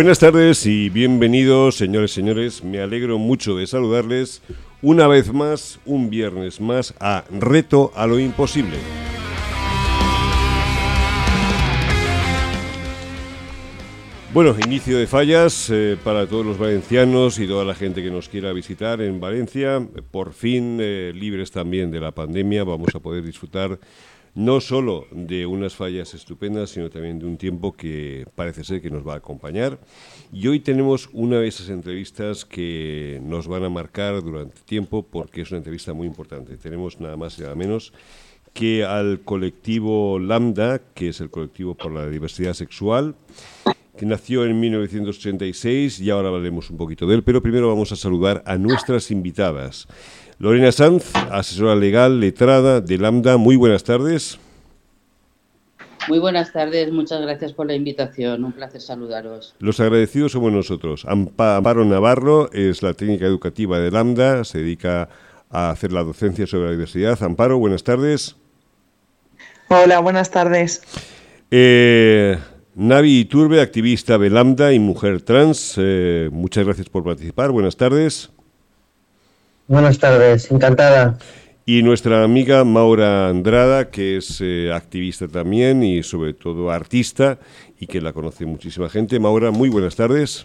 Buenas tardes y bienvenidos, señores señores. Me alegro mucho de saludarles una vez más, un viernes más, a Reto a lo Imposible. Bueno, inicio de fallas eh, para todos los valencianos y toda la gente que nos quiera visitar en Valencia. Por fin, eh, libres también de la pandemia, vamos a poder disfrutar no solo de unas fallas estupendas, sino también de un tiempo que parece ser que nos va a acompañar. Y hoy tenemos una de esas entrevistas que nos van a marcar durante tiempo porque es una entrevista muy importante. Tenemos nada más y nada menos que al colectivo Lambda, que es el colectivo por la diversidad sexual, que nació en 1986 y ahora hablaremos un poquito de él, pero primero vamos a saludar a nuestras invitadas. Lorena Sanz, asesora legal, letrada de Lambda. Muy buenas tardes. Muy buenas tardes, muchas gracias por la invitación, un placer saludaros. Los agradecidos somos nosotros. Amparo Navarro es la técnica educativa de Lambda, se dedica a hacer la docencia sobre la diversidad. Amparo, buenas tardes. Hola, buenas tardes. Eh, Navi Turbe, activista de Lambda y mujer trans, eh, muchas gracias por participar, buenas tardes. Buenas tardes, encantada. Y nuestra amiga Maura Andrada, que es eh, activista también y sobre todo artista y que la conoce muchísima gente. Maura, muy buenas tardes.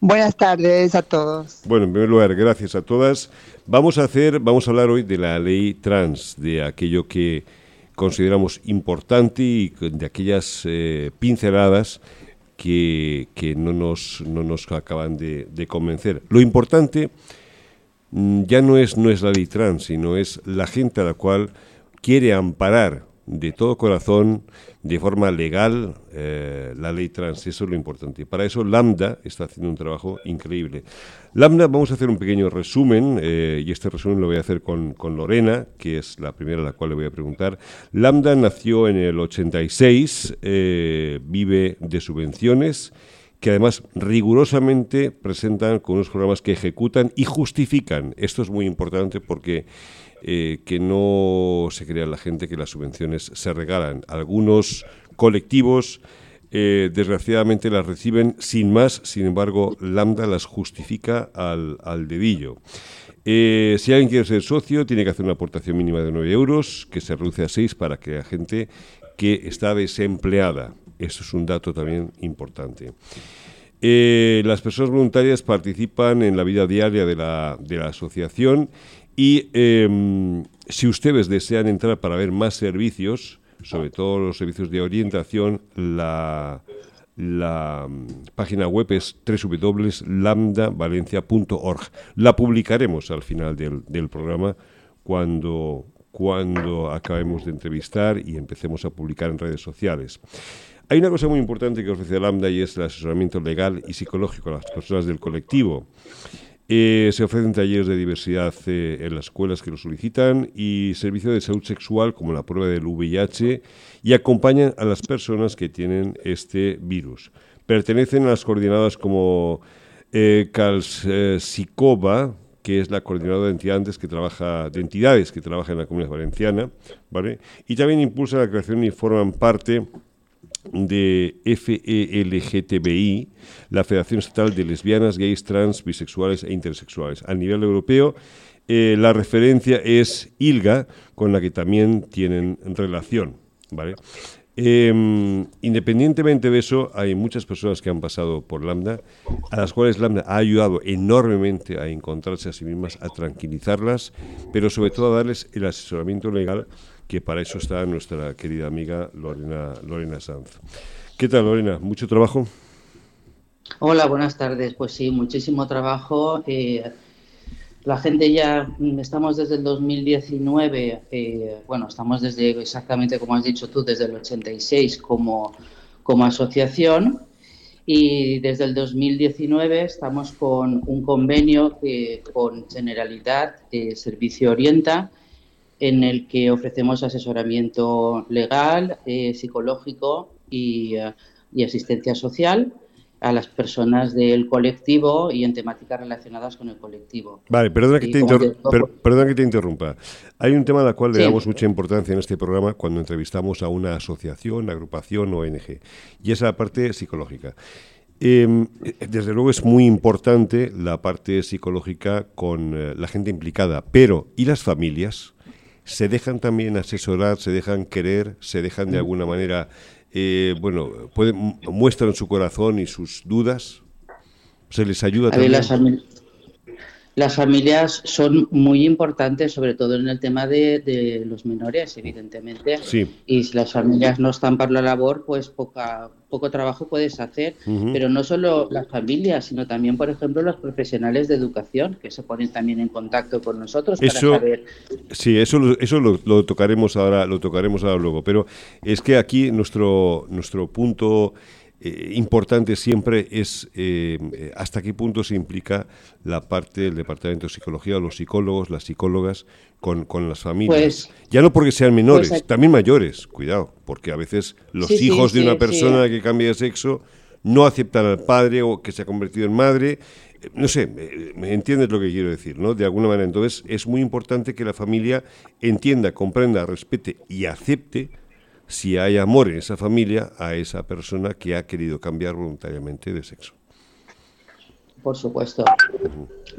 Buenas tardes a todos. Bueno, en primer lugar, gracias a todas. Vamos a hacer, vamos a hablar hoy de la ley trans, de aquello que consideramos importante y de aquellas eh, pinceladas que, no, nos, no nos acaban de, de convencer. Lo importante ya no es, no es la ley trans, sino es la gente a la cual quiere amparar de todo corazón, de forma legal, eh, la ley trans. Eso es lo importante. Para eso Lambda está haciendo un trabajo increíble. Lambda, vamos a hacer un pequeño resumen, eh, y este resumen lo voy a hacer con, con, Lorena, que es la primera a la cual le voy a preguntar. Lambda nació en el 86, eh, vive de subvenciones que además rigurosamente presentan con unos programas que ejecutan y justifican. Esto es muy importante porque eh, que no se crea la gente que las subvenciones se regalan. Algunos colectivos eh, desgraciadamente las reciben sin más, sin embargo Lambda las justifica al, al dedillo. Eh, si alguien quiere ser socio, tiene que hacer una aportación mínima de 9 euros, que se reduce a 6 para que la gente que está desempleada eso es un dato también importante. Eh, las personas voluntarias participan en la vida diaria de la, de la asociación y em, si ustedes desean entrar para ver más servicios, sobre todo los servicios de orientación, la, la mm, página web es www.lambdavalencia.org. La publicaremos al final del, del programa cuando, cuando acabemos de entrevistar y empecemos a publicar en redes sociales. Hay una cosa muy importante que ofrece Lambda y es el asesoramiento legal y psicológico a las personas del colectivo. Eh, se ofrecen talleres de diversidad eh, en las escuelas que lo solicitan y servicios de salud sexual como la prueba del VIH y acompañan a las personas que tienen este virus. Pertenecen a las coordinadas como eh, Calsicova, que es la coordinadora de entidades que trabaja de entidades que trabajan en la Comunidad Valenciana, ¿vale? Y también impulsan la creación y forman parte de FELGTBI, la Federación Estatal de Lesbianas, Gays, Trans, Bisexuales e Intersexuales. A nivel europeo, eh, la referencia es ILGA, con la que también tienen relación. Em, independientemente de eso, hay muchas personas que han pasado por Lambda, a las cuales Lambda ha ayudado enormemente a encontrarse a sí mismas, a tranquilizarlas, pero sobre todo a darles el asesoramiento legal que para eso está nuestra querida amiga Lorena, Lorena Sanz. ¿Qué tal, Lorena? ¿Mucho trabajo? Hola, buenas tardes. Pues sí, muchísimo trabajo. Eh, la gente ya, mm, estamos desde el 2019, eh, bueno, estamos desde exactamente como has dicho tú, desde el 86 como, como asociación y desde el 2019 estamos con un convenio que, con Generalidad de Servicio Orienta en el que ofrecemos asesoramiento legal, eh, psicológico y, eh, y, asistencia social a las personas del colectivo y en temáticas relacionadas con el colectivo. Vale, perdona que, te, que te interrumpa. Hay un tema al cual le damos mucha importancia en este programa cuando entrevistamos a una asociación, agrupación o ONG, y es la parte psicológica. Em, desde luego es muy importante la parte psicológica con eh, la gente implicada, pero ¿y las familias? ¿Se dejan también asesorar, se dejan querer, se dejan de alguna manera, eh, bueno, pueden, muestran su corazón y sus dudas? ¿Se les ayuda también? Las familias son muy importantes, sobre todo en el tema de, los menores, evidentemente. Y si las familias no están para la labor, pues poca, poco trabajo puedes hacer. Pero no solo las familias, sino también, por ejemplo, los profesionales de educación, que se ponen también en contacto con nosotros para saber. Sí, eso, eso lo, lo, tocaremos ahora, lo tocaremos ahora luego. Pero es que aquí nuestro, nuestro punto eh, importante siempre es eh, hasta qué punto se implica la parte del Departamento de Psicología, los psicólogos, las psicólogas, con, las familias. Pues, ya no porque sean menores, pues también mayores, cuidado, porque a veces los hijos de una persona que cambia de sexo no aceptan al padre o que se ha convertido en madre. Eh, no sé, me entiendes lo que quiero decir, ¿no? De alguna manera. Entonces, es muy importante que la familia entienda, comprenda, respete y acepte si hay amor en esa familia a esa persona que ha querido cambiar voluntariamente de sexo. Por supuesto.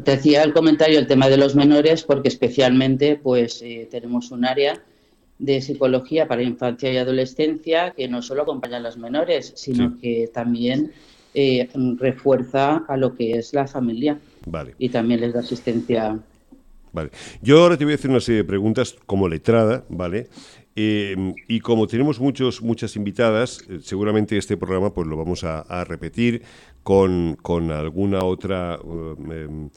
Te decía el comentario el tema de los menores porque especialmente pues eh, tenemos un área de psicología para infancia y adolescencia que no solo acompaña a los menores, sino que también eh, refuerza a lo que es la familia. Vale. Y también les da asistencia. Vale. Yo ahora te voy a hacer una serie de preguntas como letrada, ¿vale? Em, y como tenemos muchos, muchas invitadas, eh, seguramente este programa pues lo vamos a, repetir con, con, alguna otra, um, em,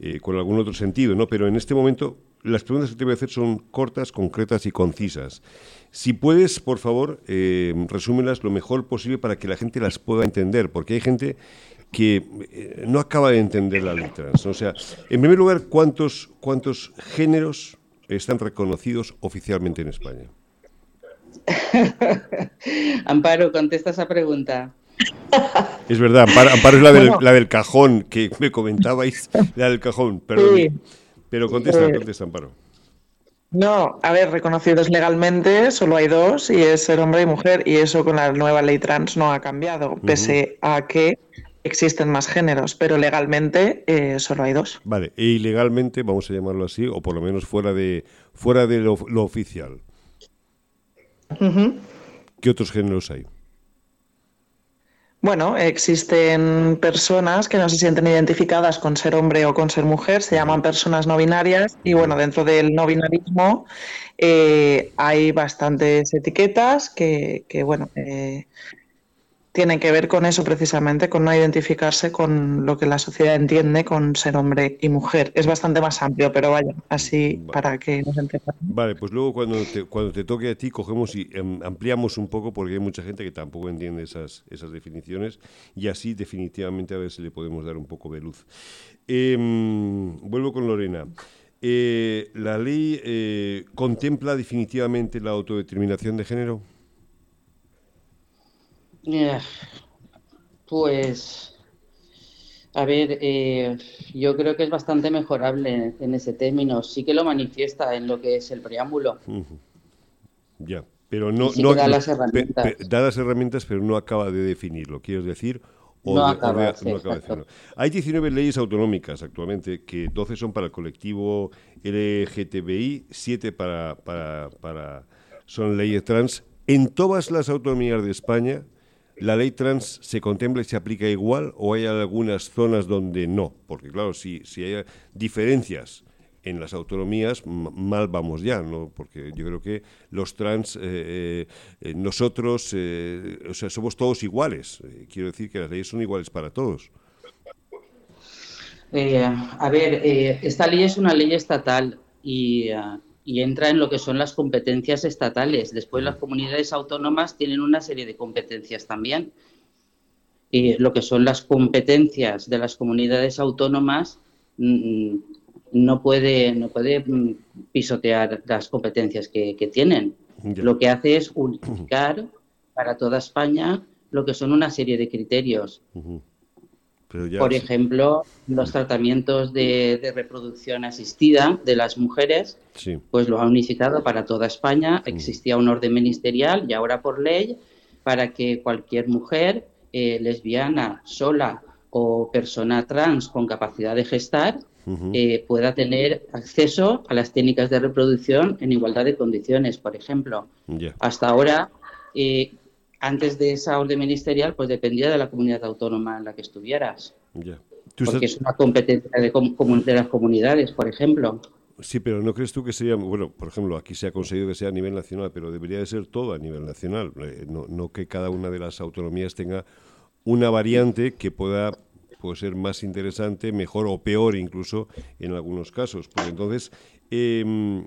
eh, con algún otro sentido, ¿no? Pero en este momento las preguntas que te voy a hacer son cortas, concretas y concisas. Si puedes, por favor, eh, resúmelas lo mejor posible para que la gente las pueda entender, porque hay gente que eh, no acaba de entender la letra. O sea, en primer lugar, ¿cuántos, cuántos géneros están reconocidos oficialmente en España? Amparo, contesta esa pregunta. Es verdad, Amparo, es la del, la del, cajón que me comentabais, la del cajón, pero, pero contesta, contesta, Amparo. No, a ver, reconocidos legalmente solo hay dos y es ser hombre y mujer y eso con la nueva ley trans no ha cambiado, pese a que existen más géneros, pero legalmente eh, solo hay dos. Vale, e ilegalmente, vamos a llamarlo así, o por lo menos fuera de, fuera de lo oficial. ¿Qué otros géneros hay? Bueno, existen personas que no se sienten identificadas con ser hombre o con ser mujer, se llaman personas no binarias y bueno, dentro del no binarismo eh, hay bastantes etiquetas que, que bueno, eh, tienen que ver con eso precisamente, con no identificarse con lo que la sociedad entiende con ser hombre y mujer. Es bastante más amplio, pero vaya, así para que nos entendamos. Vale, pues luego cuando te, cuando te toque a ti cogemos y em, ampliamos un poco porque hay mucha gente que tampoco entiende esas, esas definiciones y así definitivamente a ver si le podemos dar un poco de luz. Em, vuelvo con Lorena. Eh, ¿La ley eh, contempla definitivamente la autodeterminación de género? Pues, a ver, eh, yo creo que es bastante mejorable en ese término. Sí que lo manifiesta en lo que es el preámbulo. Ya, pero no, no da las herramientas. da las herramientas, pero no acaba de definirlo. ¿Quieres decir? no, acaba, Hay 19 leyes autonómicas actualmente, que 12 son para el colectivo LGTBI, 7 para, para, para, son leyes trans. En todas las autonomías de España ¿La ley trans se contempla y se aplica igual o hay algunas zonas donde no? Porque claro, si, si hay diferencias en las autonomías, mal vamos ya, ¿no? Porque yo creo que los trans, eh, eh, eh, nosotros, o sea, somos todos iguales. quiero decir que las leyes son iguales para todos. a ver, esta ley es una ley estatal y y entra en lo que son las competencias estatales. Después las comunidades autónomas tienen una serie de competencias también. Y lo que son las competencias de las comunidades autónomas mm, no puede, no puede mm, pisotear las competencias que, tienen. Lo que hace es unificar para toda España lo que son una serie de criterios. Por ejemplo, los tratamientos de, reproducción asistida de las mujeres, pues lo ha unificado para toda España. Existía un orden ministerial y ahora por ley para que cualquier mujer eh, lesbiana, sola o persona trans con capacidad de gestar eh, pueda tener acceso a las técnicas de reproducción en igualdad de condiciones, por ejemplo. Hasta ahora, eh, antes de esa orden ministerial, pues dependía de la comunidad autónoma en la que estuvieras. Porque es una competencia de, de las comunidades, por ejemplo. Sí, pero ¿no crees tú que sería, bueno, por ejemplo, aquí se ha conseguido que sea a nivel nacional, pero debería de ser todo a nivel nacional, eh, no, no que cada una de las autonomías tenga una variante que pueda puede ser más interesante, mejor o peor incluso en algunos casos. Porque entonces, em,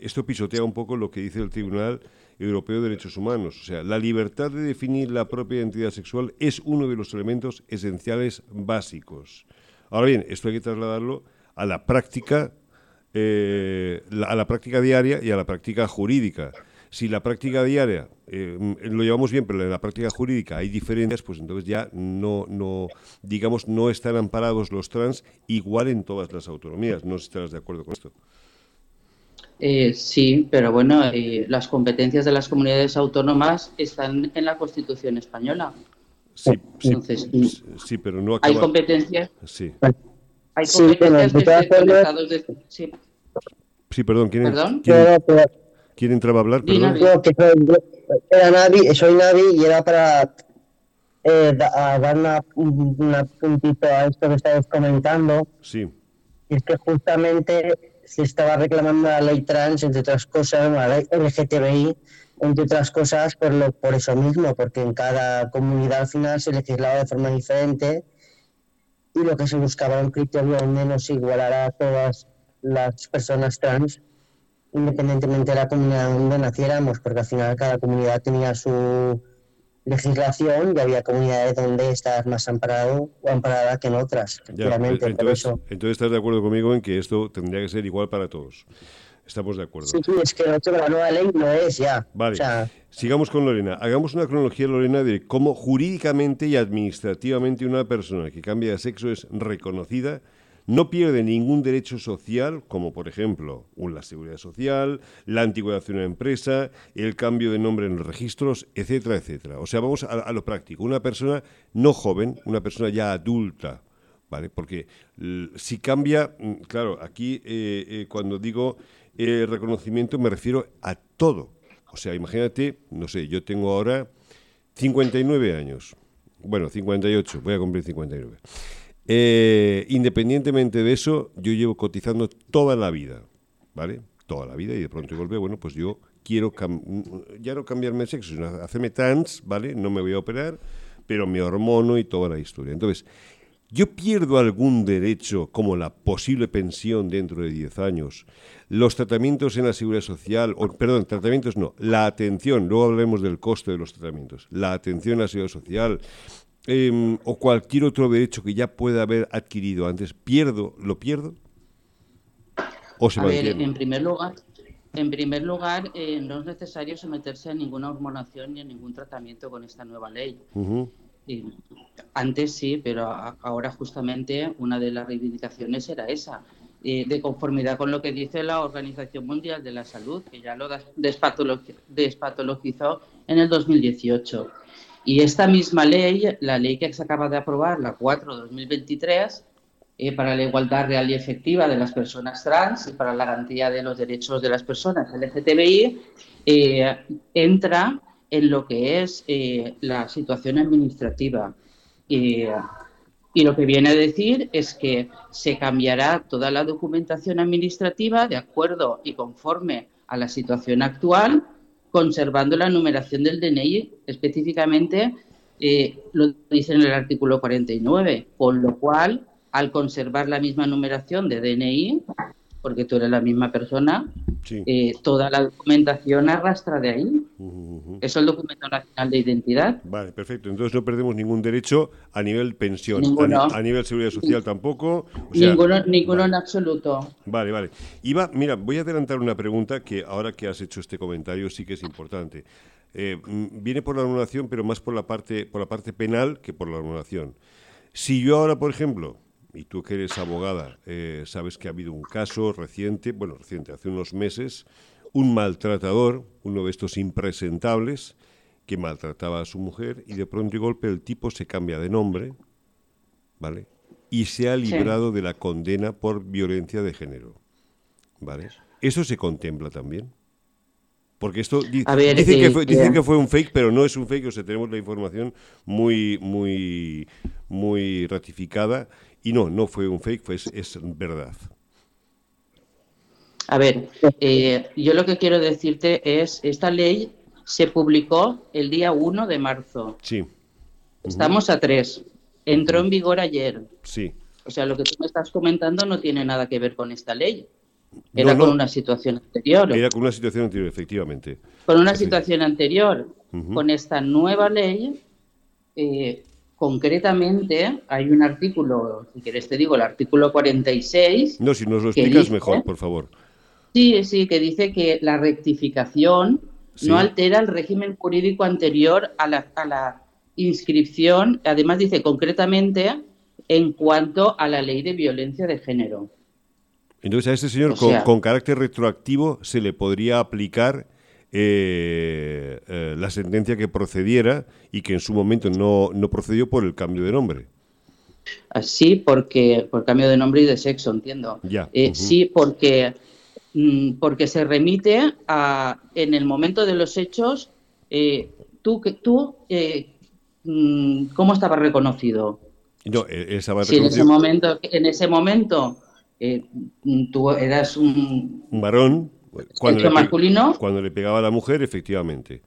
esto pisotea un poco lo que dice el Tribunal Europeo de Derechos Humanos. O sea, la libertad de definir la propia identidad sexual es uno de los elementos esenciales básicos. Ahora bien, esto hay que trasladarlo a la práctica, eh, a la práctica diaria y a la práctica jurídica. Si la práctica diaria eh, lo llevamos bien, pero en la práctica jurídica hay diferencias, pues entonces ya no, no, digamos, no están amparados los trans igual en todas las autonomías. No sé si estarás de acuerdo con esto. Eh, sí, pero bueno, eh, las competencias de las comunidades autónomas están en la Constitución española. Sí, sí, pero no acaba... Hay competencias. Sí. Hay competencias que sí. sí, perdón. ¿quién, ¿Perdón? ¿quién, entraba a hablar? Perdón era Navi, soy Navi y era para eh, dar una, una, puntito a esto que estabas comentando. Sí. Y es que justamente se estaba reclamando la ley trans, entre otras cosas, la ley LGTBI, entre otras cosas, por, lo, por eso mismo, porque en cada comunidad al final se legislaba de forma diferente y lo que se buscaba era un criterio donde nos igualara a todas las personas trans independientemente de la comunidad donde naciéramos, porque al final cada comunidad tenía su legislación y había comunidades donde estabas más amparado o amparada que en otras. entonces, entonces estás de acuerdo conmigo en que esto tendría que ser igual para todos. Estamos de acuerdo. Sí, sí, es que la nueva ley no es ya. Vale. Sigamos con Lorena. Hagamos una cronología, Lorena, de cómo jurídicamente y administrativamente una persona que cambia de sexo es reconocida no pierde ningún derecho social, como por ejemplo la seguridad social, la antigüedad de una empresa, el cambio de nombre en los registros, etcétera, etcétera. O sea, vamos a, lo práctico. Una persona no joven, una persona ya adulta, ¿vale? Porque si cambia, mm, claro, aquí eh, eh, cuando digo eh, reconocimiento me refiero a todo. O sea, imagínate, no sé, yo tengo ahora 59 años. Bueno, 58, voy a cumplir 59. Eh, independientemente de eso, yo llevo cotizando toda la vida, ¿vale? Toda la vida y de pronto golpe, bueno, pues yo quiero ya no cambiarme de sexo, sino hacerme trans, ¿vale? No me voy a operar, pero me hormono y toda la historia. Entonces, ¿yo pierdo algún derecho como la posible pensión dentro de 10 años? Los tratamientos en la seguridad social, o, perdón, tratamientos no, la atención, luego hablaremos del coste de los tratamientos, la atención a la seguridad social, Em, o cualquier otro derecho que ya pueda haber adquirido antes, pierdo, lo pierdo o se a ver, en primer lugar, en primer lugar, eh, no es necesario someterse a ninguna hormonación ni a ningún tratamiento con esta nueva ley. antes sí, pero ahora justamente una de las reivindicaciones era esa, eh, de conformidad con lo que dice la Organización Mundial de la Salud, que ya lo despatologizó en el 2018. Y esta misma ley, la ley que se acaba de aprobar, la 4-2023, eh, para la igualdad real y efectiva de las personas trans y para la garantía de los derechos de las personas LGTBI, eh, entra en lo que es eh, la situación administrativa. y lo que viene a decir es que se cambiará toda la documentación administrativa de acuerdo y conforme a la situación actual conservando la numeración del DNI, específicamente eh, lo dice en el artículo 49, con lo cual, al conservar la misma numeración de DNI, porque tú eres la misma persona, eh, toda la documentación arrastra de ahí. Es el documento nacional de identidad. Vale, perfecto. Entonces no perdemos ningún derecho a nivel pensión, a, nivel seguridad social tampoco. ninguno, ninguno en absoluto. Vale, vale. Iba, mira, voy a adelantar una pregunta que ahora que has hecho este comentario sí que es importante. Eh, viene por la anulación, pero más por la parte por la parte penal que por la anulación. Si yo ahora, por ejemplo, y tú que eres abogada, eh, sabes que ha habido un caso reciente, bueno, reciente, hace unos meses, un maltratador, uno de estos impresentables, que maltrataba a su mujer y de pronto y golpe el tipo se cambia de nombre, ¿vale? Y se ha librado de la condena por violencia de género, ¿vale? ¿Eso se contempla también? Porque esto dicen, que fue, dicen, que fue, un fake, pero no es un fake, o sea, tenemos la información muy, muy, muy ratificada. Y no, no fue un fake, fue, es, verdad. A ver, eh, yo lo que quiero decirte es, esta ley se publicó el día 1 de marzo. Sí. Estamos a 3. Entró en vigor ayer. Sí. O sea, lo que tú me estás comentando no tiene nada que ver con esta ley. Era con una situación anterior. Era con una situación anterior, efectivamente. Con una situación anterior. Con esta nueva ley, eh, concretamente, hay un artículo, si quieres te digo, el artículo 46. No, si nos lo explicas mejor, por favor. Sí, sí, que dice que la rectificación no altera el régimen jurídico anterior a la, a la inscripción. Además, dice concretamente en cuanto a la ley de violencia de género. Entonces a este señor con, carácter retroactivo se le podría aplicar eh, eh, la sentencia que procediera y que en su momento no, no procedió por el cambio de nombre. Sí, porque por cambio de nombre y de sexo, entiendo. Ya. Eh, sí, porque, mm, porque se remite a, en el momento de los hechos, tú, tú mm, ¿cómo estaba reconocido? No, estaba reconocido. en ese momento, en ese momento eh, tú eras un, un varón cuando le, masculino. Cuando le pegaba a la mujer, efectivamente.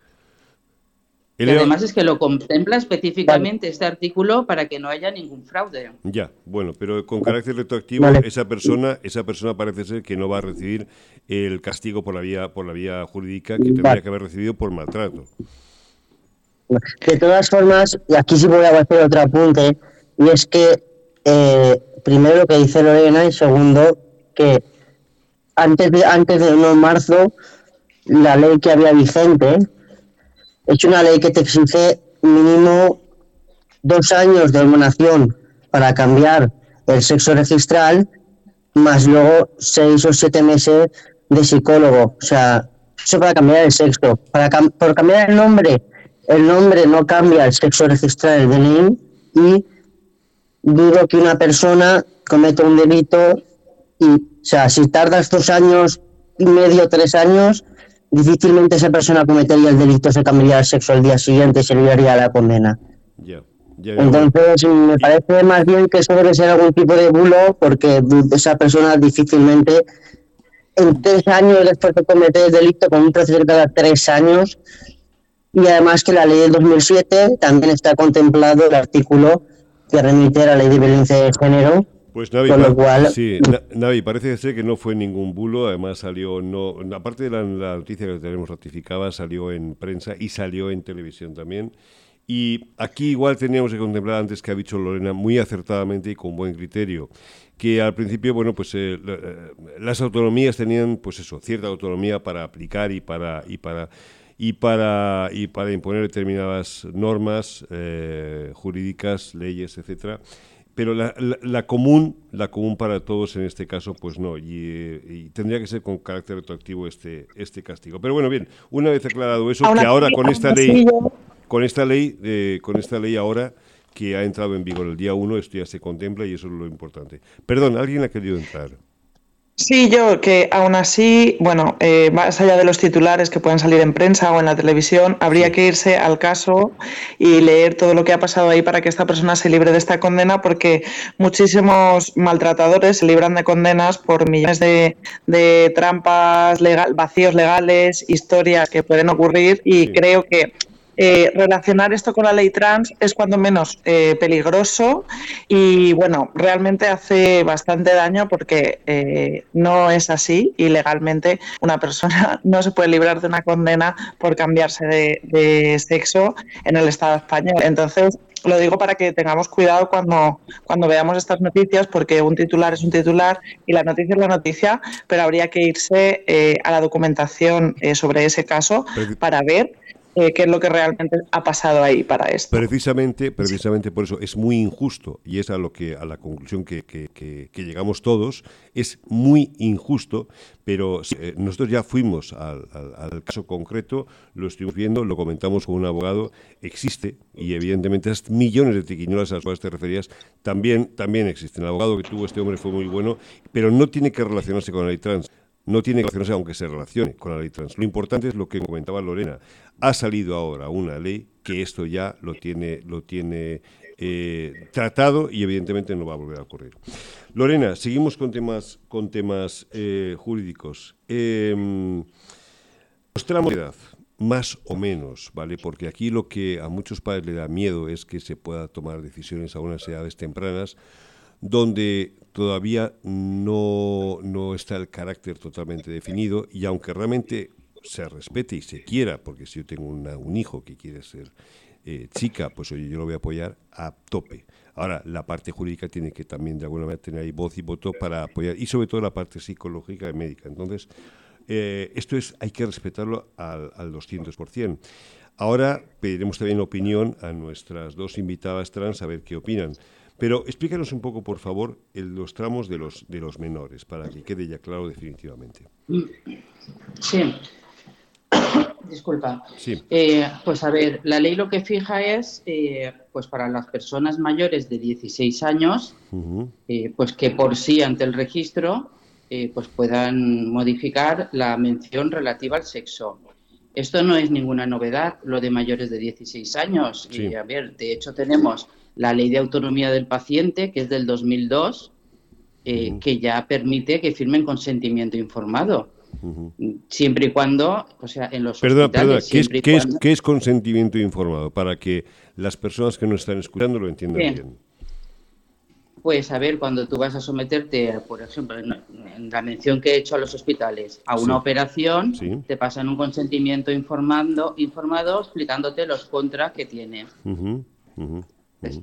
y además es que lo contempla específicamente este artículo para que no haya ningún fraude. Ya, bueno, pero con carácter retroactivo esa persona, esa persona parece ser que no va a recibir el castigo por la vía, por la vía jurídica que tendría que haber recibido por maltrato. De todas formas, y aquí sí voy a hacer otro apunte, y es que eh, primero lo que dice Lorena y segundo que antes de antes de 1 de marzo la ley que había vigente es una ley que te exige mínimo dos años de hormonación para cambiar el sexo registral más luego seis o siete meses de psicólogo. O sea eso para cambiar el sexo. Para por cambiar el nombre el nombre no cambia el sexo registral del DNI y dudo que una persona cometa un delito y, o sea, si tardas dos años y medio, tres años, difícilmente esa persona cometería el delito, se cambiaría el sexo al día siguiente y se libraría la condena. Entonces, me parece más bien que eso debe ser algún tipo de bulo, porque esa persona difícilmente, en tres años después de cometer el delito, con un proceso de cada tres años, y además que la ley del 2007 también está contemplado el artículo que remite a la ley de violencia de género. Pues Navi, con lo cual... sí, Navi, parece ser que no fue ningún bulo, además salió, no, aparte de la, noticia que tenemos ratificada, salió en prensa y salió en televisión también. Y aquí igual teníamos que contemplar antes que ha dicho Lorena muy acertadamente y con buen criterio, que al principio, bueno, pues eh, eh, las autonomías tenían, pues eso, cierta autonomía para aplicar y para... Y para y para, y para imponer determinadas normas eh, jurídicas, leyes, etcétera. Pero la, la, común, la común para todos en este caso, pues no, y, tendría que ser con carácter retroactivo este, este castigo. Pero bueno, bien, una vez aclarado eso, que ahora con esta ley, con esta ley, eh, con esta ley ahora que ha entrado en vigor el día 1, esto ya se contempla y eso es lo importante. Perdón, ¿alguien ha querido entrar? Sí, yo que aún así, bueno, eh, más allá de los titulares que pueden salir en prensa o en la televisión, habría que irse al caso y leer todo lo que ha pasado ahí para que esta persona se libre de esta condena, porque muchísimos maltratadores se libran de condenas por millones de, trampas, legal, vacíos legales, historias que pueden ocurrir y creo que eh, relacionar esto con la ley trans es cuando menos eh, peligroso y bueno, realmente hace bastante daño porque eh, no es así y legalmente una persona no se puede librar de una condena por cambiarse de, sexo en el Estado español. Entonces, lo digo para que tengamos cuidado cuando, cuando veamos estas noticias, porque un titular es un titular y la noticia es la noticia, pero habría que irse a la documentación sobre ese caso para ver eh, qué es lo que realmente ha pasado ahí para esto. Precisamente, precisamente por eso es muy injusto y es a lo que a la conclusión que, llegamos todos es muy injusto, pero eh, nosotros ya fuimos al, caso concreto, lo estuvimos viendo, lo comentamos con un abogado, existe y evidentemente esas millones de tiquiñolas a las cuales te referías también también existen. El abogado que tuvo este hombre fue muy bueno, pero no tiene que relacionarse con ley trans no tiene que relacionarse aunque se relacione con la ley trans. Lo importante es lo que comentaba Lorena. Ha salido ahora una ley que esto ya lo tiene, lo tiene eh, tratado y evidentemente no va a volver a ocurrir. Lorena, seguimos con temas, con temas eh, jurídicos. Eh, de edad, más o menos, ¿vale? Porque aquí lo que a muchos padres le da miedo es que se pueda tomar decisiones a unas edades tempranas donde todavía no, no está el carácter totalmente definido y aunque realmente se respete y se quiera, porque si yo tengo un hijo que quiere ser eh, chica, pues oye, yo lo voy a apoyar a tope. Ahora, la parte jurídica tiene que también de alguna manera tener ahí voz y voto para apoyar, y sobre todo la parte psicológica y médica. Entonces, eh, esto es, hay que respetarlo al, al 200%. Ahora pediremos también opinión a nuestras dos invitadas trans a ver qué opinan. Pero explícanos un poco, por favor, los tramos de los, de los menores, para que quede ya claro definitivamente. Sí. Disculpa. Sí. Eh, pues a ver, la ley lo que fija es, eh, pues para las personas mayores de 16 años, eh, pues que por sí ante el registro, pues puedan modificar la mención relativa al sexo. Esto no es ninguna novedad, lo de mayores de 16 años. Y a ver, de hecho tenemos la ley de autonomía del paciente, que es del 2002, eh, que ya permite que firmen consentimiento informado. Siempre y cuando, o sea, en los perdón, hospitales... ¿qué es, ¿qué, es, consentimiento informado? Para que las personas que nos están escuchando lo entiendan bien. Pues a ver, cuando tú vas a someterte, por ejemplo, en la mención que he hecho a los hospitales, a una operación, te pasan un consentimiento informando, informado explicándote los contras que tiene.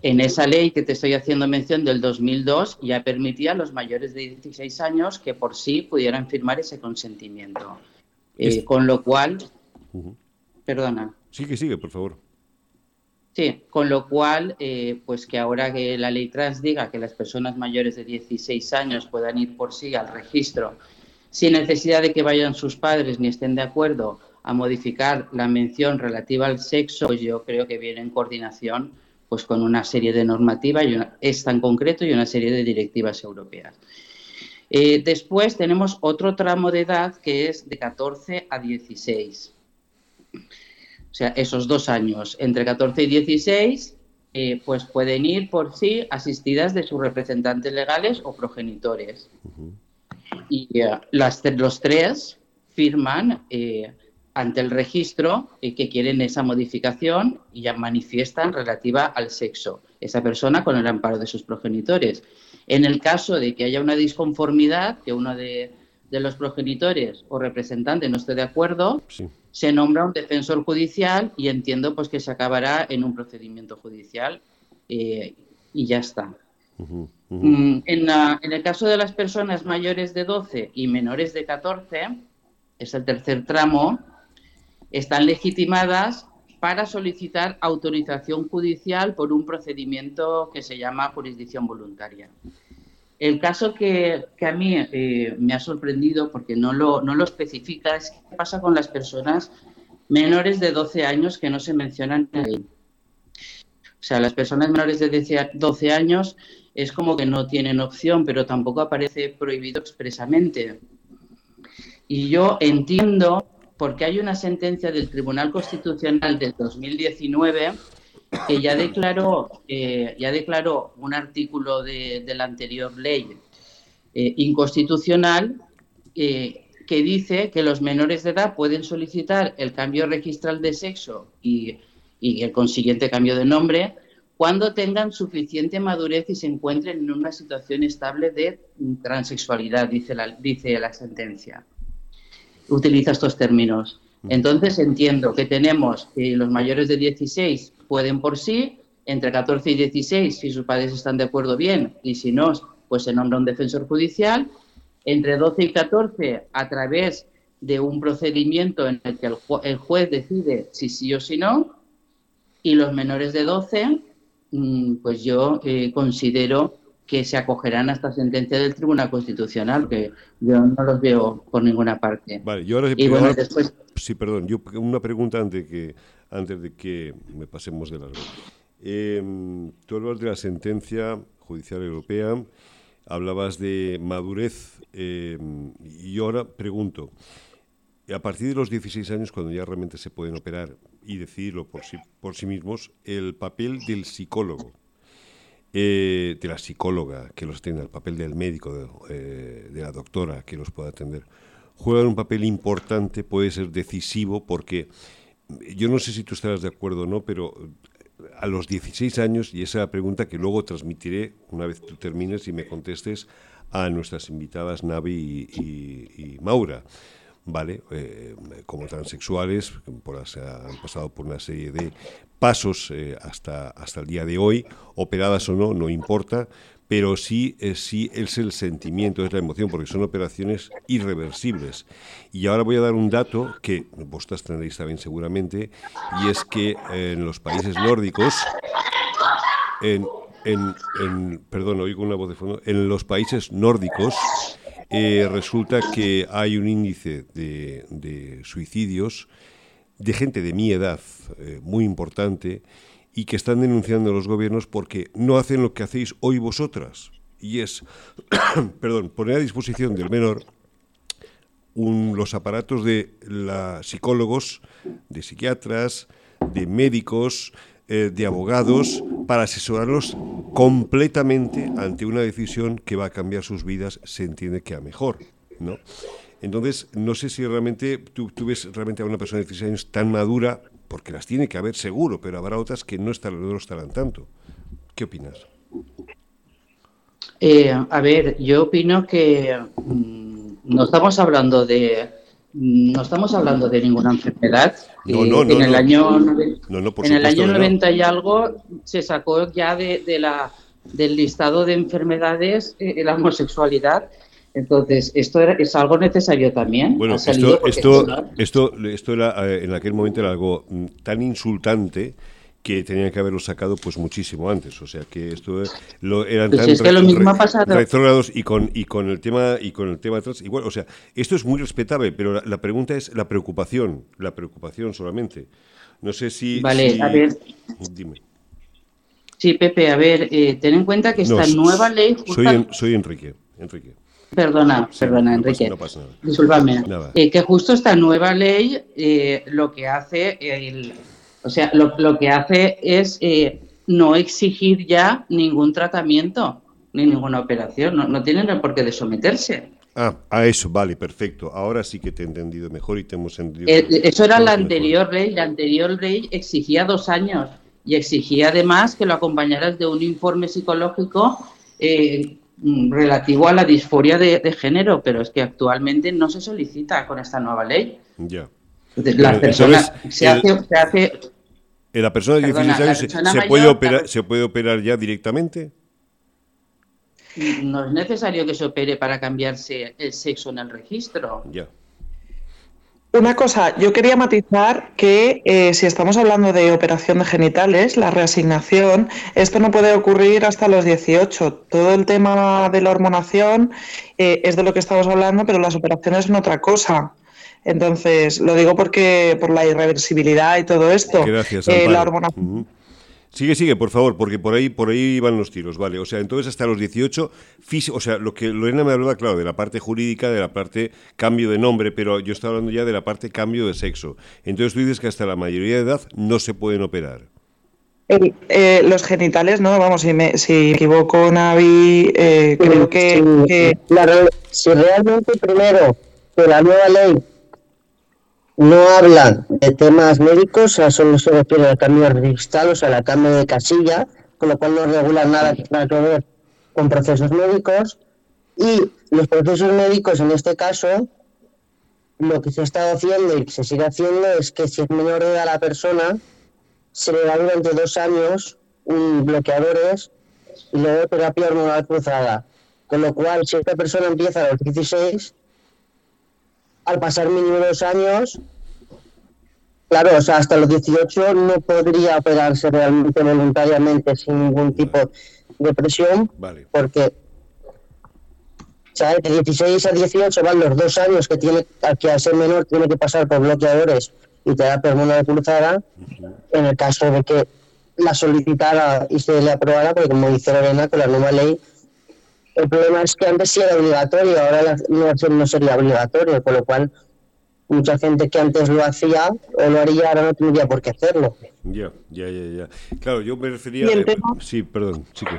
En esa ley que te estoy haciendo mención del 2002 ya permitía a los mayores de 16 años que por sí pudieran firmar ese consentimiento. Eh, con lo cual, perdona. Sigue, sigue, por favor. Sí, con lo cual, eh, pues que ahora que la ley trans diga que las personas mayores de 16 años puedan ir por sí al registro sin necesidad de que vayan sus padres ni estén de acuerdo a modificar la mención relativa al sexo, pues yo creo que viene en coordinación pues con una serie de normativas, y una, esta en concreto, y una serie de directivas europeas. Eh, después tenemos otro tramo de edad que es de 14 a 16. O sea, esos dos años, entre 14 y 16, eh, pues pueden ir por sí asistidas de sus representantes legales o progenitores. Y eh, las, los tres firman ante el registro eh, que quieren esa modificación y ya manifiestan relativa al sexo, esa persona con el amparo de sus progenitores. En el caso de que haya una disconformidad, que uno de, los progenitores o representantes no esté de acuerdo, se nombra un defensor judicial y entiendo pues que se acabará en un procedimiento judicial eh, y ya está. Mm, en, en el caso de las personas mayores de 12 y menores de 14, es el tercer tramo, están legitimadas para solicitar autorización judicial por un procedimiento que se llama jurisdicción voluntaria. El caso que, a mí eh, me ha sorprendido, porque no lo, no lo especifica, es qué pasa con las personas menores de 12 años que no se mencionan en la ley. O sea, las personas menores de 12 años es como que no tienen opción, pero tampoco aparece prohibido expresamente. Y yo entiendo porque hay una sentencia del Tribunal Constitucional del 2019 que ya declaró, eh, ya declaró un artículo de, la anterior ley eh, inconstitucional eh, que dice que los menores de edad pueden solicitar el cambio registral de sexo y, el consiguiente cambio de nombre cuando tengan suficiente madurez y se encuentren en una situación estable de transexualidad, dice la, dice la sentencia utiliza estos términos. Entonces entiendo que tenemos que los mayores de 16 pueden por sí, entre 14 y 16, si sus padres están de acuerdo bien, y si no, pues se nombra un defensor judicial. Entre 12 y 14, a través de un procedimiento en el que el, el juez decide si sí o si no, y los menores de 12, mm, pues yo eh, considero que se acogerán a esta sentencia del Tribunal Constitucional, que yo no los veo por ninguna parte. Vale, yo ahora, y bueno, después... Sí, perdón, yo una pregunta antes, que, antes de que me pasemos de largo. Eh, tú hablas de la sentencia judicial europea, hablabas de madurez, eh, y ahora pregunto, a partir de los 16 años, cuando ya realmente se pueden operar y decidirlo por sí, por sí mismos, el papel del psicólogo eh, de la psicóloga que los tiene, el papel del médico, de, eh, de, la doctora que los pueda atender, juegan un papel importante, puede ser decisivo, porque yo no sé si tú estarás de acuerdo o no, pero a los 16 años, y esa es la pregunta que luego transmitiré una vez tú termines y me contestes a nuestras invitadas Navi y Maura. ¿Vale? Eh, como transexuales, por, han pasado por una serie de pasos eh, hasta, hasta el día de hoy, operadas o no, no importa, pero sí, eh, sí es el sentimiento, es la emoción, porque son operaciones irreversibles. Y ahora voy a dar un dato que vosotras tendréis también seguramente, y es que en los países nórdicos, en, en, en, perdón, oigo una voz de fondo, en los países nórdicos, eh, resulta que hay un índice de, suicidios de gente de mi edad eh, muy importante y que están denunciando a los gobiernos porque no hacen lo que hacéis hoy vosotras. Y es, perdón, poner a disposición del menor un, los aparatos de la, psicólogos, de psiquiatras, de médicos, eh, de abogados para asesorarlos completamente ante una decisión que va a cambiar sus vidas, se entiende que a mejor, ¿no? Entonces, no sé si realmente tú, ves realmente a una persona de 16 años tan madura, porque las tiene que haber seguro, pero habrá otras que no, estarán, estarán tanto. ¿Qué opinas? Eh, a ver, yo opino que mmm, no estamos hablando de no estamos hablando de ninguna enfermedad. No, no, no, en el año, en el año 90 y algo se sacó ya de, de, la, del listado de enfermedades eh, la homosexualidad. Entonces, esto era, es algo necesario también. Bueno, esto, esto, esto, esto era, eh, en aquel momento era algo mm, tan insultante que tenían que haberlo sacado pues muchísimo antes. O sea que esto lo eran pues tan es que lo mismo ha pasado. retrógrados y con y con el tema y con el tema atrás igual o sea esto es muy respetable pero la, la, pregunta es la preocupación la preocupación solamente. No sé si vale si... a ver. Dime. Sí Pepe a ver eh, ten en cuenta que esta no, nueva ley justa... soy soy Enrique Enrique. Perdona, sí, perdona, Enrique. No pasa, no pasa Disculpame. Eh, que justo esta nueva ley eh, lo que hace el, o sea, lo, lo que hace es eh, no exigir ya ningún tratamiento ni ninguna operación. No, no tienen por qué de someterse. Ah, a eso, vale, perfecto. Ahora sí que te he entendido mejor y te hemos entendido. Eh, eso era la anterior mejor. ley. La anterior ley exigía dos años y exigía además que lo acompañaras de un informe psicológico eh, relativo a la disforia de, de, género, pero es que actualmente no se solicita con esta nueva ley. Ya. Las personas, se, el, hace, se hace ¿La persona de 16 Perdona, años se, se, puede operar, se puede operar ya directamente? No es necesario que se opere para cambiarse el sexo en el registro. Ya. Una cosa, yo quería matizar que eh, si estamos hablando de operación de genitales, la reasignación, esto no puede ocurrir hasta los 18. Todo el tema de la hormonación eh, es de lo que estamos hablando, pero las operaciones son otra cosa. Entonces, lo digo porque por la irreversibilidad y todo esto. Gracias, eh, la. Uh -huh. Sigue, sigue, por favor, porque por ahí por ahí van los tiros, ¿vale? O sea, entonces hasta los 18, o sea, lo que Lorena me hablaba, claro, de la parte jurídica, de la parte cambio de nombre, pero yo estaba hablando ya de la parte cambio de sexo. Entonces tú dices que hasta la mayoría de edad no se pueden operar. Eh, los genitales, no, vamos, si me, si equivoco, Navi, eh, creo que... Sí, que... Claro, si realmente primero que la nueva ley no hablan de temas médicos, o sea, solo se refiere al cambio registral, o sea, al cambio de casilla, con lo cual no regula nada que tenga que ver con procesos médicos. Y los procesos médicos, en este caso, lo que se estado haciendo y que se sigue haciendo es que si es menor de edad la persona, se le da durante dos años un bloqueadores y luego terapia hormonal cruzada. Con lo cual, si esta persona empieza a los 16, al pasar mínimo dos años, claro, o sea, hasta los 18 no podría operarse realmente voluntariamente sin ningún tipo de presión, Vale. porque ¿sabes? de 16 a 18 van los dos años que tiene que al ser menor tiene que pasar por bloqueadores y terapia hormonal cruzada, en el caso de que la solicitara y se le aprobara, porque como dice Lorena, con la nueva ley, el problema es que antes sí era obligatorio, ahora la- no, no sería obligatorio, con lo cual mucha gente que antes lo hacía o lo haría ahora no tendría por qué hacerlo. Ya, ya, ya, ya. Claro, yo me refería... ¿Y el eh, tema? Sí, perdón, chico.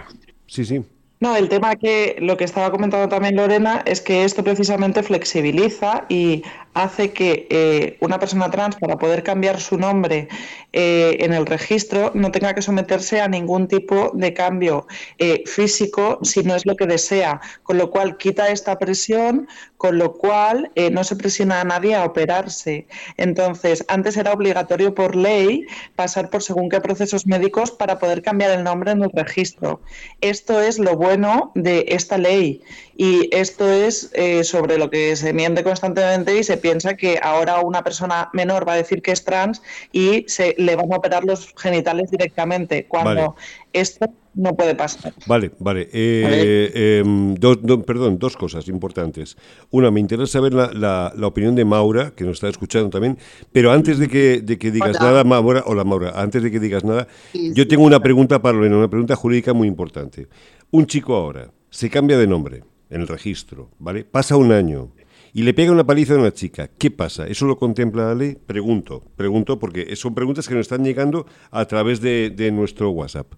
Sí, sí. No, el tema que lo que estaba comentando también Lorena es que esto precisamente flexibiliza y hace que eh, una persona trans para poder cambiar su nombre eh, en el registro no tenga que someterse a ningún tipo de cambio eh, físico si no es lo que desea, con lo cual quita esta presión, con lo cual eh, no se presiona a nadie a operarse. Entonces, antes era obligatorio por ley pasar por según qué procesos médicos para poder cambiar el nombre en el registro. Esto es lo bueno de esta ley y esto es eh, sobre lo que se miente constantemente y se piensa que ahora una persona menor va a decir que es trans y se le van a operar los genitales directamente, cuando Vale. esto no puede pasar. Vale, vale. Eh, em, dos- do- perdón, dos cosas importantes. Una, me interesa saber la, la- la opinión de Maura, que nos está escuchando también, pero antes de que, de que digas Hola. nada, Maura, hola Maura, antes de que digas nada, Sí, yo sí, tengo una pregunta para Lorena, una pregunta jurídica muy importante. Un chico ahora se cambia de nombre en el registro, ¿vale? Pasa un año y le pega una paliza a una chica. ¿Qué pasa? ¿Eso lo contempla la ley? Pregunto, pregunto porque son preguntas que nos están llegando a través de, de nuestro WhatsApp.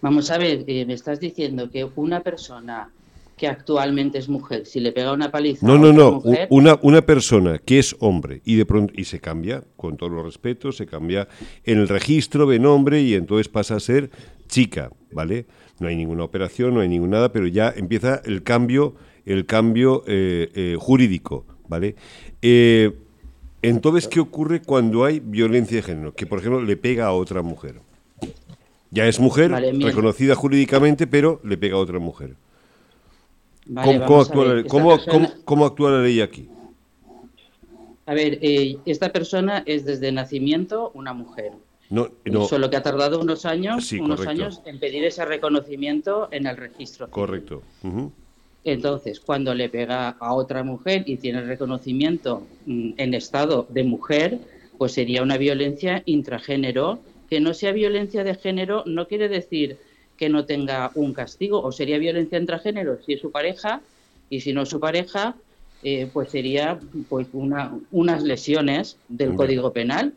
Vamos a ver, eh, me estás diciendo que una persona que actualmente es mujer, si le pega una paliza No, a no, otra no. mujer, Una, una persona que es hombre y de pronto y se cambia, con todos los respetos, se cambia en el registro de nombre y entonces pasa a ser chica, ¿vale? No hay ninguna operación, no hay ningún nada, pero ya empieza el cambio, el cambio eh, eh, jurídico, ¿vale? Eh, entonces, ¿qué ocurre cuando hay violencia de género? Que, por ejemplo, le pega a otra mujer. Ya es mujer, Vale, reconocida jurídicamente, pero le pega a otra mujer. Vale, ¿Cómo, actúa ver, la, esta cómo- persona- cómo- cómo actúa la ley aquí? A ver, esta persona es desde nacimiento una mujer. No, no, Solo que ha tardado unos años, Sí, unos correcto. años en pedir ese reconocimiento en el registro. correcto. Entonces, cuando le pega a otra mujer y tiene el reconocimiento mm, en estado de mujer, pues sería una violencia intragénero. Que no sea violencia de género no quiere decir que no tenga un castigo, o sería violencia intragénero si es su pareja, y si no es su pareja, eh, pues sería pues una, unas lesiones del. Código Penal.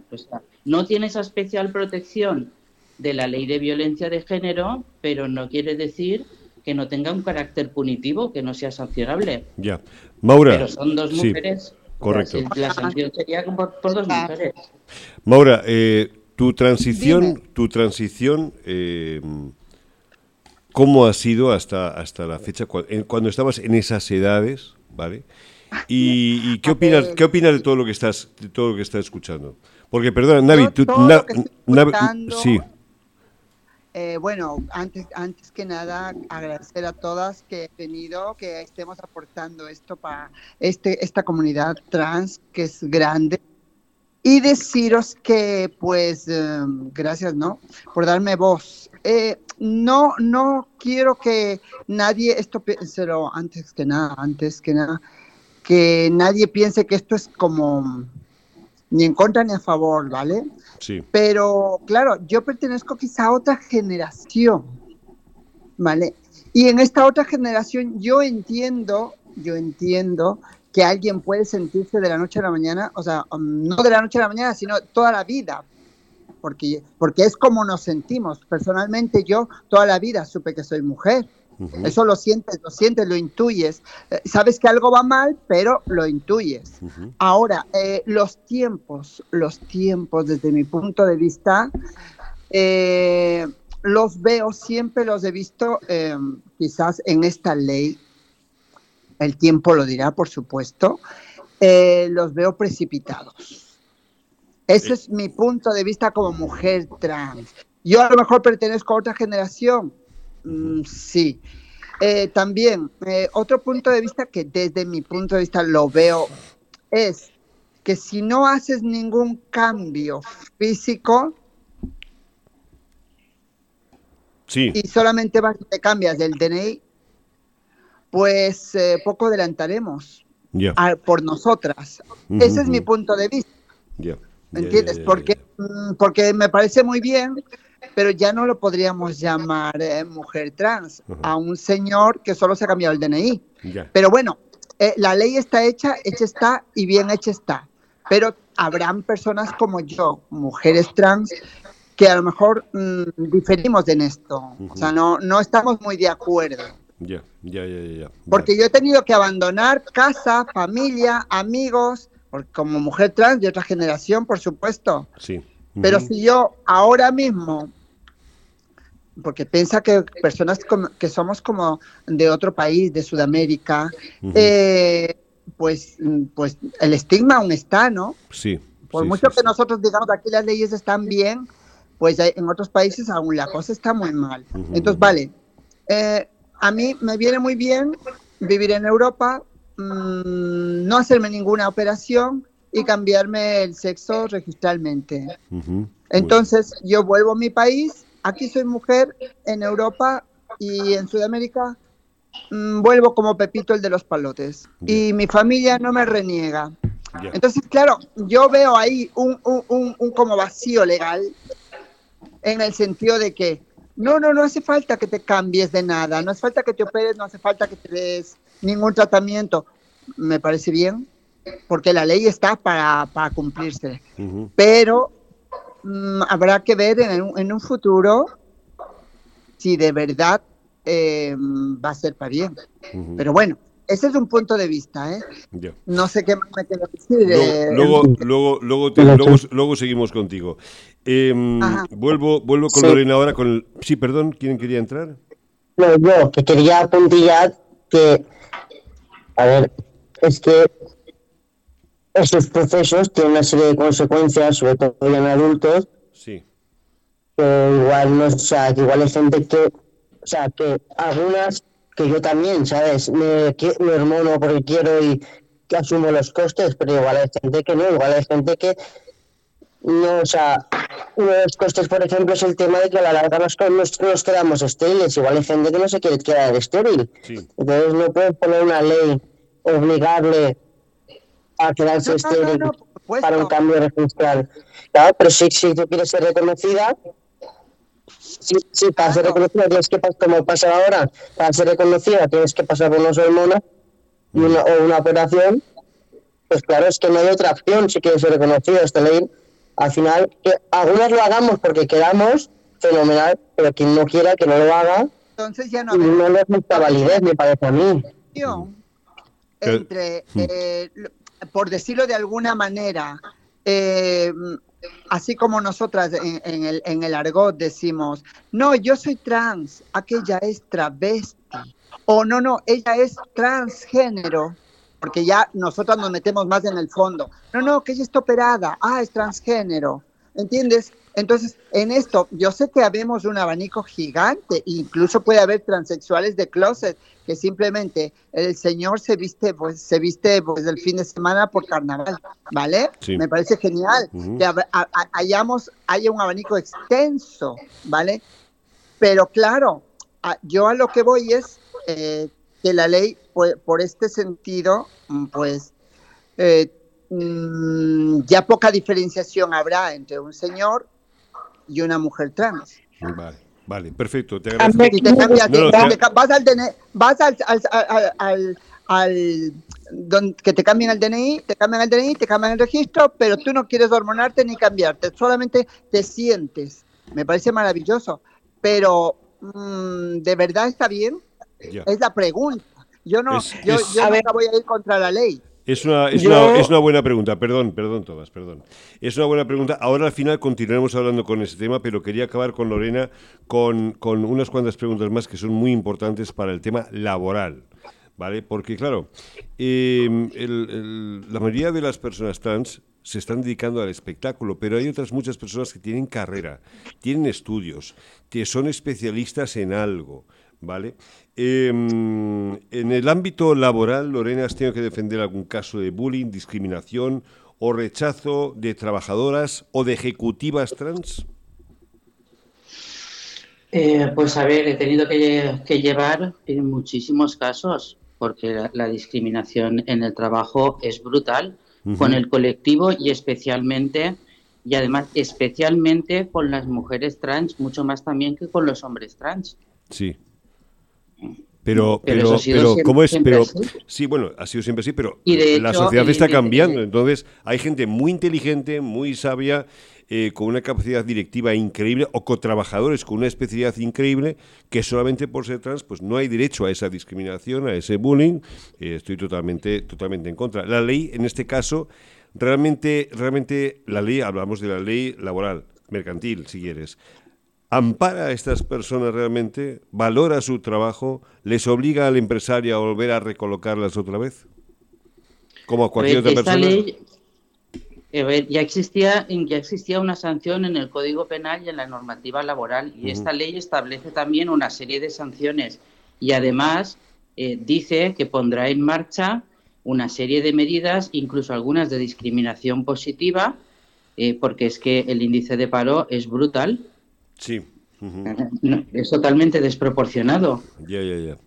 No tiene esa especial protección de la ley de violencia de género, pero no quiere decir que no tenga un carácter punitivo, que no sea sancionable. Ya. Maura. Pero son dos sí, mujeres. correcto. La, la sanción sería por, por dos mujeres. Maura, eh, tu transición, Dime. tu transición, eh, ¿cómo ha sido hasta, hasta la fecha? Cuando estabas en esas edades, ¿vale? ¿Y, y qué opinas, qué opinas de todo lo que estás, de todo lo que estás escuchando? Porque, perdona, Navi, tú, Na- Navi- sí, Eh, bueno, antes, antes que nada, agradecer a todas que he venido, que estemos aportando esto para este, esta comunidad trans que es grande. Y deciros que, pues, eh, gracias, ¿no? Por darme voz. Eh, no, no quiero que nadie, esto piénselo antes que nada, antes que nada, que nadie piense que esto es como ni en contra ni a favor, ¿vale? sí, Pero claro, yo pertenezco quizá a otra generación, ¿vale? Y en esta otra generación yo entiendo, yo entiendo que alguien puede sentirse de la noche a la mañana, o sea, um, no de la noche a la mañana, sino toda la vida, porque, porque es como nos sentimos. Personalmente yo toda la vida supe que soy mujer. Eso lo sientes, lo sientes, lo intuyes. Eh, Sabes que algo va mal, pero lo intuyes. Ahora, eh, los tiempos, los tiempos desde mi punto de vista, eh, los veo, siempre los he visto eh, quizás en esta ley, el tiempo lo dirá, por supuesto, los veo precipitados. Ese es mi punto de vista como mujer trans. Yo a lo mejor pertenezco a otra generación, Mm, sí, eh, también, eh, otro punto de vista que desde mi punto de vista lo veo es que si no haces ningún cambio físico Sí. y solamente vas y te cambias del DNI, pues eh, poco adelantaremos a- por nosotras. Ese es mi punto de vista. ¿Me entiendes? porque, mm, porque me parece muy bien, pero ya no lo podríamos llamar eh, mujer trans a un señor que solo se ha cambiado el DNI. Pero bueno, eh, la ley está hecha, hecha está y bien hecha está. Pero habrán personas como yo, mujeres trans, que a lo mejor mm, diferimos en esto. O sea, no, no estamos muy de acuerdo. Ya, ya, ya, ya, ya. Porque yo he tenido que abandonar casa, familia, amigos, porque como mujer trans de otra generación, por supuesto. Sí. Pero si yo ahora mismo, porque piensa que personas como- que somos como de otro país, de Sudamérica, eh, pues, pues el estigma aún está, ¿no? Sí. Por sí, mucho sí, que sí. nosotros digamos aquí las leyes están bien, pues en otros países aún la cosa está muy mal. Entonces, vale, eh, a mí me viene muy bien vivir en Europa, mm, no hacerme ninguna operación y cambiarme el sexo registralmente. Ujú. Muy Entonces, yo vuelvo a mi país, aquí soy mujer, en Europa y en Sudamérica mm, vuelvo como Pepito el de los palotes. Y mi familia no me reniega. Ya. Entonces, claro, yo veo ahí un, un, un, un como vacío legal en el sentido de que no, no, no hace falta que te cambies de nada, no hace falta que te operes, no hace falta que te des ningún tratamiento. Me parece bien, porque la ley está para, para cumplirse pero mm, habrá que ver en un, en un futuro si de verdad eh, va a ser para bien. Pero bueno, ese es un punto de vista, ¿eh? Ya. No sé qué más me queda decir. eh, Luego, luego, luego, luego, te- luego, luego seguimos contigo. Em, vuelvo, vuelvo con Sí. Lorena ahora con el... Sí, perdón, ¿quién quería entrar? No, yo que quería apuntillar que, a ver, es que esos procesos tienen una serie de consecuencias, sobre todo en adultos, Sí. que igual no, o sea, que igual hay gente que, o sea, que algunas, que yo también, ¿sabes? Me, que- me hormono porque quiero y que asumo los costes, pero igual hay gente que no, igual hay gente que no, o sea, uno de los costes, por ejemplo, es el tema de que a la larga nos, nos, nos quedamos estériles, igual hay gente que no se quiere quedar estéril, Sí. entonces no puedes poner una ley, obligarle a quedarse No, no, para un cambio registral. Claro, pero si, si tú quieres ser reconocida, si, si para ser reconocida tienes que pasar, como pasa ahora, para ser reconocida tienes que pasar por unas hormonas y una, o una operación, pues claro, es que no hay otra opción si quieres ser reconocida. Esta ley, al final, que algunas lo hagamos porque queramos, fenomenal, pero quien no quiera que no lo haga, Entonces ya no no le es mucha validez, me parece a mí. entre, eh, por decirlo de alguna manera, eh, así como nosotras en, el, en el argot decimos, no, yo soy trans, aquella es travesti, o no, no, ella es transgénero, porque ya nosotras nos metemos más en el fondo. No, no, que ella está operada, ah, es transgénero, ¿entiendes? Entonces, en esto, yo sé que habemos un abanico gigante, incluso puede haber transexuales de closet, que simplemente el señor se viste, pues, se viste pues el fin de semana por carnaval, ¿vale? Sí. Me parece genial que hayamos, haya un abanico extenso, ¿vale? Pero claro, a- yo a lo que voy es eh, que la ley, pues, por este sentido, mm, pues, eh, mm, ya poca diferenciación habrá entre un señor y una mujer trans. Vale, vale, perfecto. Te A agradezco. te cambias, No, no, te- vas al DNI, vas al, al, al, al- al- don- que te cambien el DNI, te cambian el DNI, te cambian el registro, pero tú no quieres hormonarte ni cambiarte, solamente te sientes. Me parece maravilloso, pero mm, ¿de verdad está bien? Ya. Es la pregunta. Yo no, Es- yo, es- yo A nunca ver. voy a ir contra la ley. Es una, es, Yo- una, es una buena pregunta, perdón, perdón, Tomás, perdón. Es una buena pregunta. Ahora al final continuaremos hablando con ese tema, pero quería acabar con Lorena con, con unas cuantas preguntas más que son muy importantes para el tema laboral. ¿Vale? Porque, claro, eh, el- el- la mayoría de las personas trans se están dedicando al espectáculo, pero hay otras muchas personas que tienen carrera, tienen estudios, que son especialistas en algo, ¿vale? Em, en el ámbito laboral, Lorena, ¿has tenido que defender algún caso de bullying, discriminación o rechazo de trabajadoras o de ejecutivas trans? Eh, pues a ver, he tenido que, llevar en muchísimos casos, porque la, discriminación en el trabajo es brutal, con el colectivo y especialmente, y además especialmente con las mujeres trans, mucho más también que con los hombres trans. Sí. Pero, pero, pero, ¿cómo es? Pero, sí, bueno, ha sido siempre así, pero la sociedad está cambiando. Entonces, hay gente muy inteligente, muy sabia, eh, con una capacidad directiva increíble, o con trabajadores con una especialidad increíble, que solamente por ser trans, pues no hay derecho a esa discriminación, a ese bullying. Eh, estoy totalmente, totalmente en contra. La ley, en este caso, realmente, realmente, la ley, hablamos de la ley laboral, mercantil, si quieres ampara a estas personas realmente, valora su trabajo, les obliga al empresario a volver a recolocarlas otra vez, como a cualquier otra persona. ya existía, ya existía una sanción en el Código Penal y en la normativa laboral y esta ley establece también una serie de sanciones y además eh, dice que pondrá en marcha una serie de medidas, incluso algunas de discriminación positiva, eh, porque es que el índice de paro es brutal Sí. es totalmente desproporcionado. Ya, ya, ya.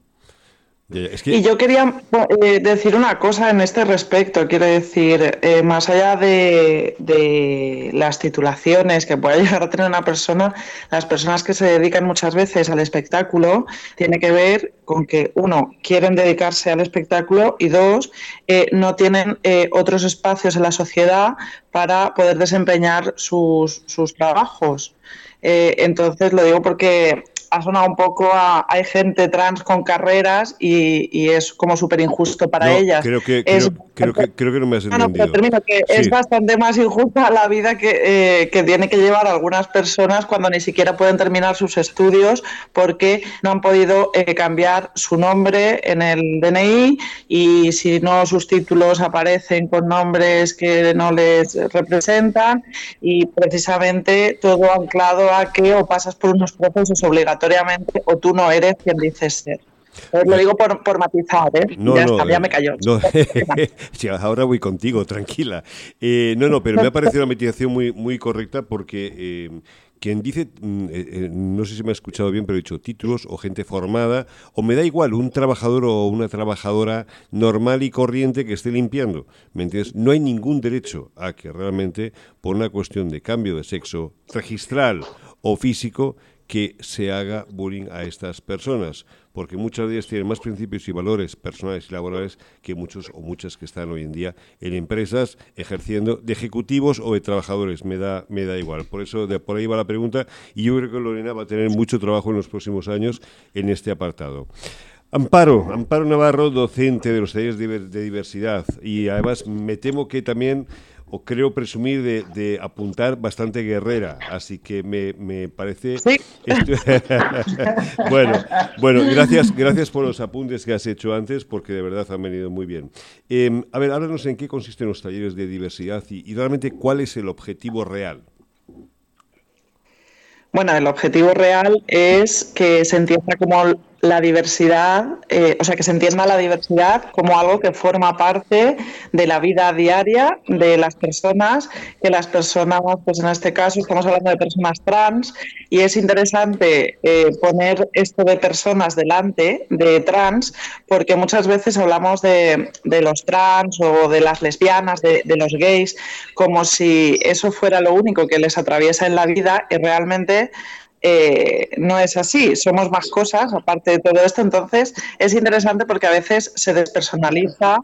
Y yo quería eh, decir una cosa en este respecto, quiero decir, eh, más allá de, las titulaciones que pueda llegar a tener una persona, las personas que se dedican muchas veces al espectáculo, tiene que ver con que, uno, quieren dedicarse al espectáculo y dos, eh, no tienen otros espacios en la sociedad para poder desempeñar sus, sus trabajos. Eh, entonces lo digo porque ha sonado un poco a hay gente trans con carreras y, es como súper injusto para ellas. Creo que, creo, que, creo que no me has entendido. No, termino, que es bastante más injusta la vida que, eh, que tiene que llevar algunas personas cuando ni siquiera pueden terminar sus estudios porque no han podido eh, cambiar su nombre en el DNI y si no sus títulos aparecen con nombres que no les representan y precisamente todo anclado a que o pasas por unos procesos obligatorios o tú no eres quien dices ser. lo digo por, matizar, ¿eh? ya, está, ya me cayó. ahora voy contigo, tranquila. Eh, no, no, pero me ha parecido una matización muy, muy correcta porque eh, quien dice, mm, eh, no sé si me ha escuchado bien, pero he dicho títulos o gente formada, o me da igual un trabajador o una trabajadora normal y corriente que esté limpiando. ¿Me entiendes? No hay ningún derecho a que realmente, por una cuestión de cambio de sexo registral o físico, que se haga bullying a estas personas, porque muchas de ellas tienen más principios y valores personales y laborales que muchos o muchas que están hoy en día en empresas ejerciendo de ejecutivos o de trabajadores, me da, me da igual. Por eso, de por ahí va la pregunta y yo creo que Lorena va a tener mucho trabajo en los próximos años en este apartado. Amparo, Amparo Navarro, docente de los talleres de diversidad y además me temo que también o creo presumir de, apuntar bastante guerrera, así que me, parece... bueno, bueno, gracias, gracias por los apuntes que has hecho antes, porque de verdad han venido muy bien. Eh, a ver, háblanos en qué consisten los talleres de diversidad y, y realmente cuál es el objetivo real. Bueno, el objetivo real es que se entienda como la diversidad, eh, o sea, que se entienda la diversidad como algo que forma parte de la vida diaria de las personas, que las personas, pues en este caso estamos hablando de personas trans, y es interesante eh, poner esto de personas delante de trans, porque muchas veces hablamos de, los trans o de las lesbianas, de, de los gays, como si eso fuera lo único que les atraviesa en la vida, y realmente eh, no es así, somos más cosas aparte de todo esto, entonces es interesante porque a veces se despersonaliza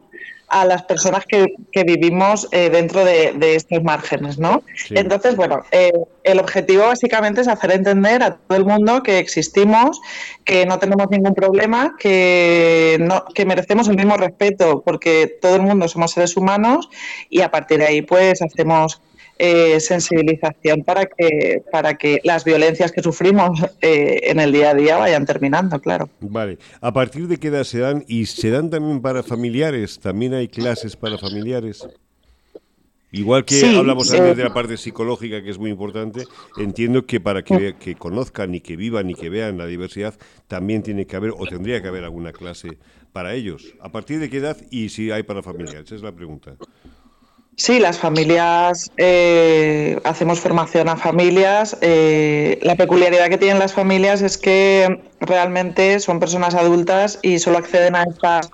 a las personas que, vivimos eh, dentro de, estos márgenes, ¿no? Entonces, bueno, eh, el objetivo básicamente es hacer entender a todo el mundo que existimos, que no tenemos ningún problema, que, no, que merecemos el mismo respeto porque todo el mundo somos seres humanos y a partir de ahí pues hacemos eh, sensibilización para que, para que las violencias que sufrimos eh, en el día a día vayan terminando, claro. Vale. ¿A partir de qué edad se dan? ¿Y se dan también para familiares? ¿También hay clases para familiares? Igual que hablamos antes de la parte psicológica, que es muy importante, entiendo que para que, que conozcan y que vivan y que vean la diversidad, también tiene que haber o tendría que haber alguna clase para ellos. ¿A partir de qué edad y si hay para familias? Esa es la pregunta. Sí, las familias, eh, hacemos formación a familias. Eh, la peculiaridad que tienen las familias es que realmente son personas adultas y solo acceden a estas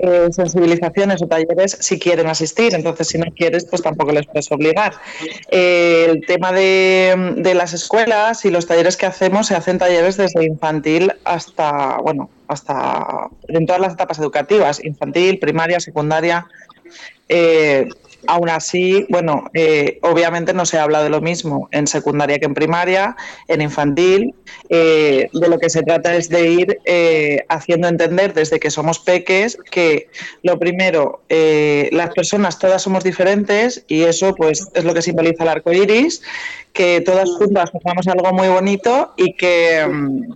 eh, sensibilizaciones o talleres si quieren asistir. Entonces, si no quieres, pues tampoco les puedes obligar. el tema de, de, las escuelas y los talleres que hacemos, se hacen talleres desde infantil hasta, bueno, hasta en todas las etapas educativas, infantil, primaria, secundaria. Eh, Aún así, bueno, eh, obviamente no se habla de lo mismo en secundaria que en primaria, en infantil. Eh, de lo que se trata es de ir eh, haciendo entender desde que somos peques que lo primero, las personas todas somos diferentes y eso pues es lo que simboliza el arco iris, que todas juntas hacemos algo muy bonito y que, mm,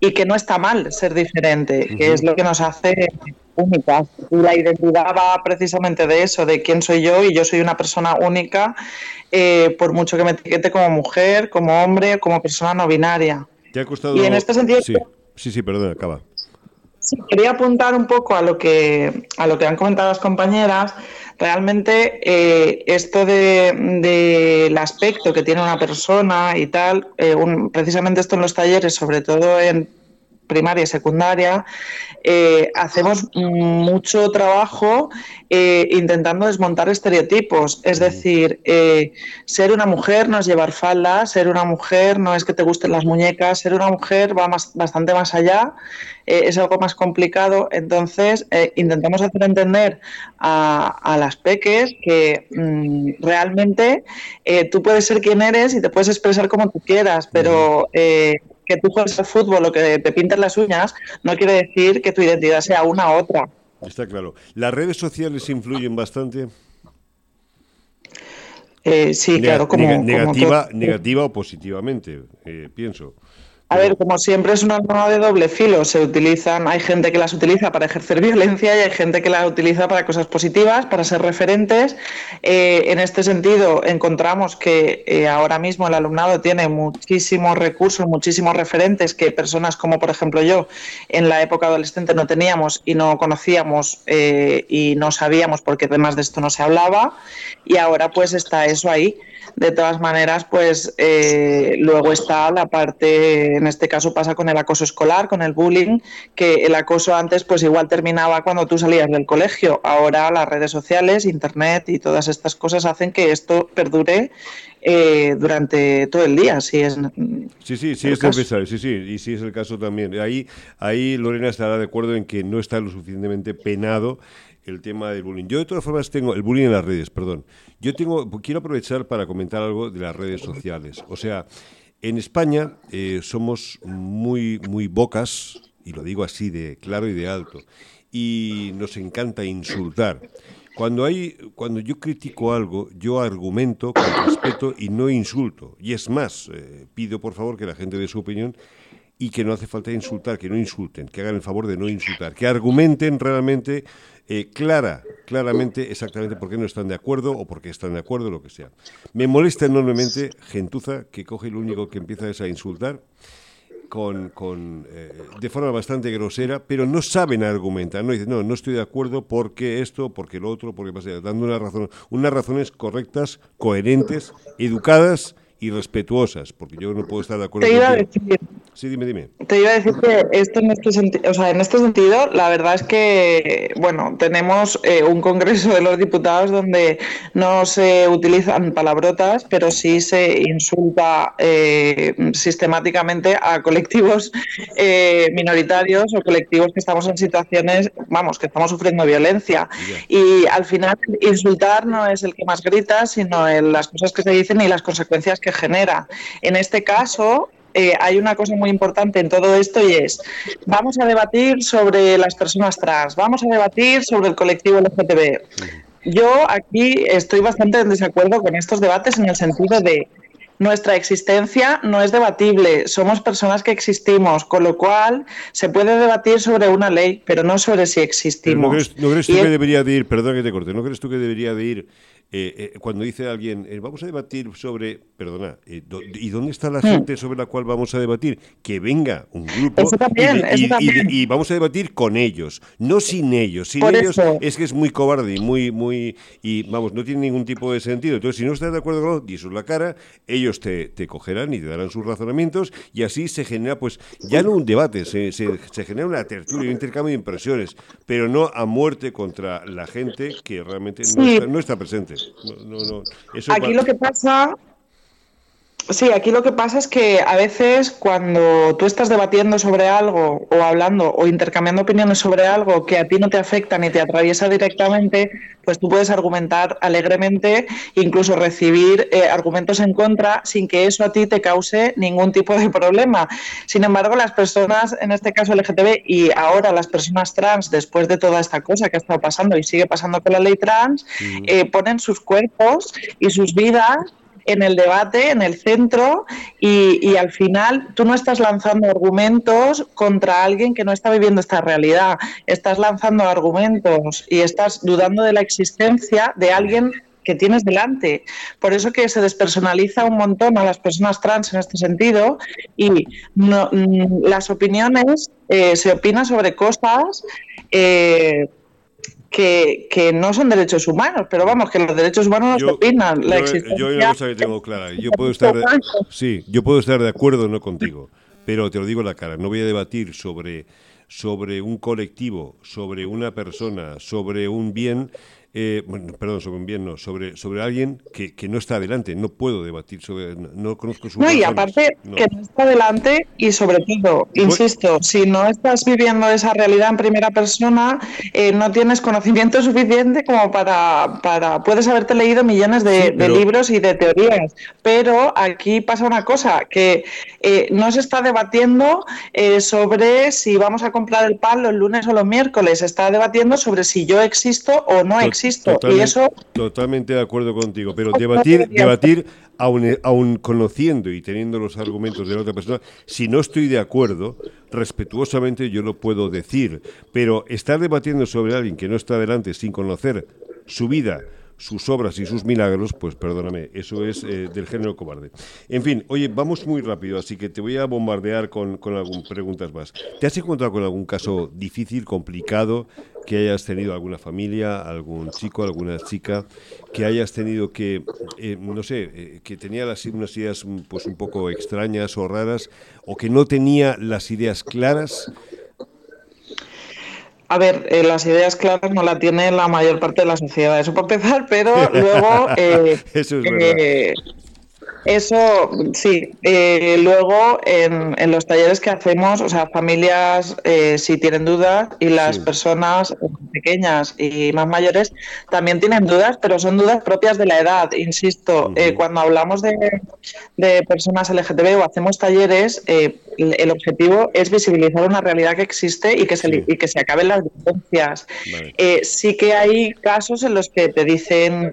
y que no está mal ser diferente, que es lo que nos hace únicas. Y la identidad va precisamente de eso, de quién soy yo y yo soy una persona única, eh, por mucho que me etiquete como mujer, como hombre, como persona no binaria. ¿Te ha costado... Y en este sentido... Sí, sí, sí perdón, acaba. Sí, quería apuntar un poco a lo que, a lo que han comentado las compañeras. Realmente eh, esto del de, aspecto que tiene una persona y tal, eh, precisamente esto en los talleres, sobre todo en primaria y secundaria, eh, hacemos mucho trabajo eh, intentando desmontar estereotipos. Es decir, eh, ser una mujer no es llevar falda, ser una mujer no es que te gusten las muñecas, ser una mujer va más, bastante más allá, es algo más complicado. Entonces, intentamos hacer entender a, las peques que mm, realmente tú puedes ser quien eres y te puedes expresar como tú quieras, pero que tú juegues al fútbol o que te pintes las uñas no quiere decir que tu identidad sea una u otra. Está claro. ¿Las redes sociales influyen bastante? Eh, sí, claro, como, negativa, negativa o positivamente, eh, pienso. A ver, como siempre es una arma de doble filo. Se utilizan, hay gente que las utiliza para ejercer violencia y hay gente que las utiliza para cosas positivas, para ser referentes. Eh, en este sentido, encontramos que eh, ahora mismo el alumnado tiene muchísimos recursos, muchísimos referentes que personas como, por ejemplo, yo en la época adolescente no teníamos y no conocíamos eh, y no sabíamos porque además de esto no se hablaba. Y ahora pues está eso ahí. De todas maneras, pues eh, luego está la parte, en este caso pasa con el acoso escolar, con el bullying, que el acoso antes pues igual terminaba cuando tú salías del colegio. Ahora las redes sociales, internet y todas estas cosas hacen que esto perdure eh, durante todo el día. Si es sí, sí, sí es necesario, sí, sí, y sí es el caso también. Ahí, ahí Lorena estará de acuerdo en que no está lo suficientemente penado el tema del bullying. Yo de todas formas tengo el bullying en las redes, perdón. Yo tengo quiero aprovechar para comentar algo de las redes sociales. O sea, en España eh, somos muy muy bocas y lo digo así de claro y de alto y nos encanta insultar. Cuando hay cuando yo critico algo, yo argumento con respeto y no insulto. Y es más, eh, pido por favor que la gente dé su opinión y que no hace falta insultar, que no insulten, que hagan el favor de no insultar, que argumenten realmente eh, clara, claramente exactamente por qué no están de acuerdo o por qué están de acuerdo, lo que sea. Me molesta enormemente gentuza que coge y lo único que empieza es a insultar con, con eh, de forma bastante grosera, pero no saben argumentar, no dicen, no, no estoy de acuerdo porque esto, porque lo otro, porque pasa, dando una razón, unas razones correctas, coherentes, educadas y respetuosas, porque yo no puedo estar de acuerdo. Te iba a decir, sí, dime, dime. Te iba a decir que esto en este sentido, o sea, en este sentido, la verdad es que, bueno, tenemos eh, un Congreso de los Diputados donde no se utilizan palabrotas, pero sí se insulta eh, sistemáticamente a colectivos eh, minoritarios o colectivos que estamos en situaciones, vamos, que estamos sufriendo violencia. Y al final, insultar no es el que más grita, sino las cosas que se dicen y las consecuencias que genera. En este caso, eh, hay una cosa muy importante en todo esto y es, vamos a debatir sobre las personas trans, vamos a debatir sobre el colectivo LGTB. Yo aquí estoy bastante en desacuerdo con estos debates en el sentido de nuestra existencia no es debatible, somos personas que existimos, con lo cual se puede debatir sobre una ley, pero no sobre si existimos. ¿No crees, tú que debería de ir, perdón que te corte, ¿no crees tú que debería de ir eh, eh, cuando dice alguien, eh, vamos a debatir sobre, perdona, ¿y dónde está la hmm. gente sobre la cual vamos a debatir? Que venga un grupo y, vamos a debatir con ellos, no sin ellos. Sin ellos es que es muy cobarde y muy, muy, y vamos, no tiene ningún tipo de sentido. Entonces, si no estás de acuerdo con ellos, dices la cara, ellos te, te, cogerán y te darán sus razonamientos y así se genera, pues, ya no un debate, se, se, genera una tertulia, un intercambio de impresiones, pero no a muerte contra la gente que realmente no está presente. Aquí lo que pasa Sí, aquí lo que pasa es que a veces cuando tú estás debatiendo sobre algo o hablando o intercambiando opiniones sobre algo que a ti no te afecta ni te atraviesa directamente, pues tú puedes argumentar alegremente, incluso recibir eh, argumentos en contra sin que eso a ti te cause ningún tipo de problema. Sin embargo, las personas, en este caso LGTB y ahora las personas trans, después de toda esta cosa que ha estado pasando y sigue pasando con la ley trans, mm. eh, ponen sus cuerpos y sus vidas en el debate, en el centro, y, al final tú no estás lanzando argumentos contra alguien que no está viviendo esta realidad, estás lanzando argumentos y estás dudando de la existencia de alguien que tienes delante. Por eso que se despersonaliza un montón a las personas trans en este sentido y mm, las opiniones eh, se opina sobre cosas eh, que, que, no son derechos humanos, pero vamos, que los derechos humanos no opinan. La yo, yo una cosa que tengo clara, yo puedo estar de, sí, yo puedo estar de acuerdo no contigo, pero te lo digo en la cara, no voy a debatir sobre sobre un colectivo, sobre una persona, sobre un bien eh, bueno, perdón, sobre un bien, no, sobre, sobre alguien que, que, no está adelante. No puedo debatir sobre, no, conozco su No, y aparte que no está adelante y sobre todo, insisto, si no estás viviendo esa realidad en primera persona, eh, no tienes conocimiento suficiente como para, para puedes haberte leído millones de, libros y de teorías, pero aquí pasa una cosa, que eh, no se está debatiendo sobre si vamos a comprar el pan los lunes o los miércoles, está debatiendo sobre si yo existo o no existo Totalmente, de acuerdo contigo, pero debatir, debatir aun, conociendo y teniendo los argumentos de la otra persona, si no estoy de acuerdo, respetuosamente yo lo puedo decir, pero estar debatiendo sobre alguien que no está delante sin conocer su vida, sus obras y sus milagros, pues perdóname, eso es eh, del género cobarde. En fin, oye, vamos muy rápido, así que te voy a bombardear con, con algunas preguntas más. ¿Te has encontrado con algún caso difícil, complicado, que hayas tenido alguna familia, algún chico, alguna chica, que hayas tenido que, eh, no sé, eh, que tenía las, unas ideas pues un poco extrañas o raras, o que no tenía las ideas claras a ver, eh, las ideas claras no la tiene la mayor parte de la sociedad, eso por empezar, pero luego eh, eso es eh, eso, sí. Eh, luego, en, en, los talleres que hacemos, o sea, familias, eh, si tienen dudas, y las personas pequeñas y más mayores también tienen dudas, pero son dudas propias de la edad. Insisto, eh, cuando hablamos de, de, personas LGTB o hacemos talleres, el objetivo es visibilizar una realidad que existe y que se, y que se acaben las diferencias. sí que hay casos en los que te dicen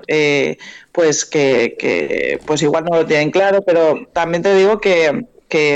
pues que, pues igual no lo tienen claro, pero también te digo que,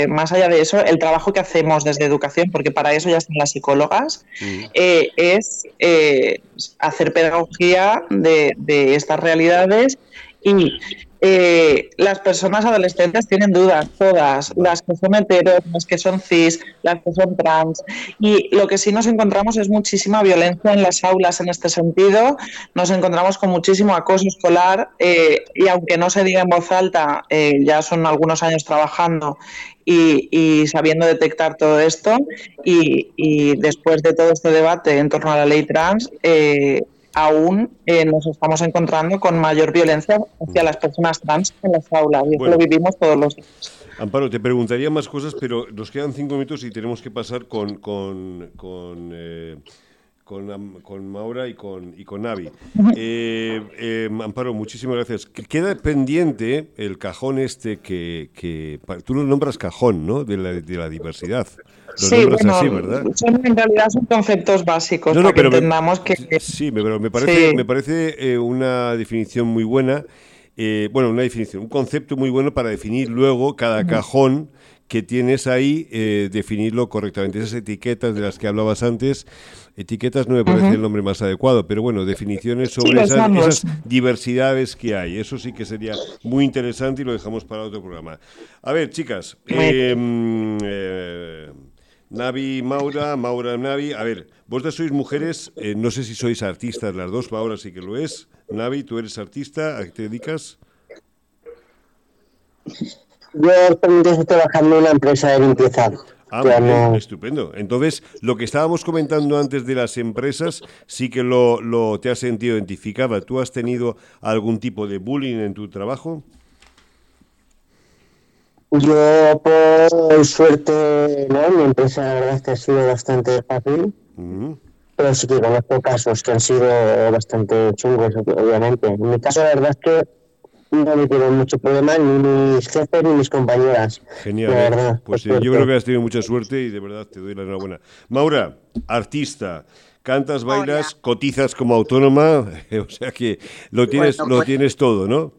más allá de eso, el trabajo que hacemos desde educación, porque para eso ya están las psicólogas, mm. eh, es eh, hacer pedagogía de, de estas realidades y eh, las personas adolescentes tienen dudas, todas, las que son heteros, las que son cis, las que son trans. Y lo que sí nos encontramos es muchísima violencia en las aulas en este sentido. Nos encontramos con muchísimo acoso escolar eh, y aunque no se diga en voz alta, eh, ya son algunos años trabajando y, sabiendo detectar todo esto. Y, y, después de todo este debate en torno a la ley trans, eh, aún eh, nos estamos encontrando con mayor violencia hacia las personas trans en las aulas y eso lo vivimos todos los días. Amparo, te preguntaría más cosas, pero nos quedan cinco minutos y tenemos que pasar con, con, con eh, con, Maura y con, y con Navi. Eh, eh, Amparo, muchísimas gracias. Queda pendiente el cajón este que, que tú lo nombras cajón, ¿no? De la, de la diversidad. sí, bueno, así, ¿verdad? en realidad son conceptos básicos para que entendamos que... Sí, pero me parece, me parece eh, una definición muy buena. bueno, una definición, un concepto muy bueno para definir luego cada cajón que tienes ahí, eh, definirlo correctamente. Esas etiquetas de las que hablabas antes, etiquetas no me parece el nombre más adecuado, pero bueno, definiciones sobre esas, diversidades que hay. Eso sí que sería muy interesante y lo dejamos para otro programa. A ver, chicas, em, eh, Navi, Maura, Maura, Navi. A ver, vosotras sois mujeres, eh, no sé si sois artistas las dos, Maura sí que lo es. Navi, tú eres artista, ¿a qué te dedicas? Yo actualmente estoy trabajando en una empresa de limpieza. Ah, estupendo. Entonces, lo que estábamos comentando antes de las empresas, sí que lo, lo te has sentido identificada. ¿Tú has tenido algún tipo de bullying en tu trabajo? Yo, por suerte, no, mi empresa la verdad es que ha sido bastante fácil. Pero sí que conozco casos que han sido bastante chungos, obviamente. En mi caso, la verdad es que no me tienen mucho problema ni mis jefes ni mis compañeras. Genial. ¿eh? pues yo creo que has tenido mucha suerte y de verdad te doy la enhorabuena. Maura, artista. Cantas, bailas, cotizas como autónoma, o sea que lo tienes, lo pues tienes todo, ¿no?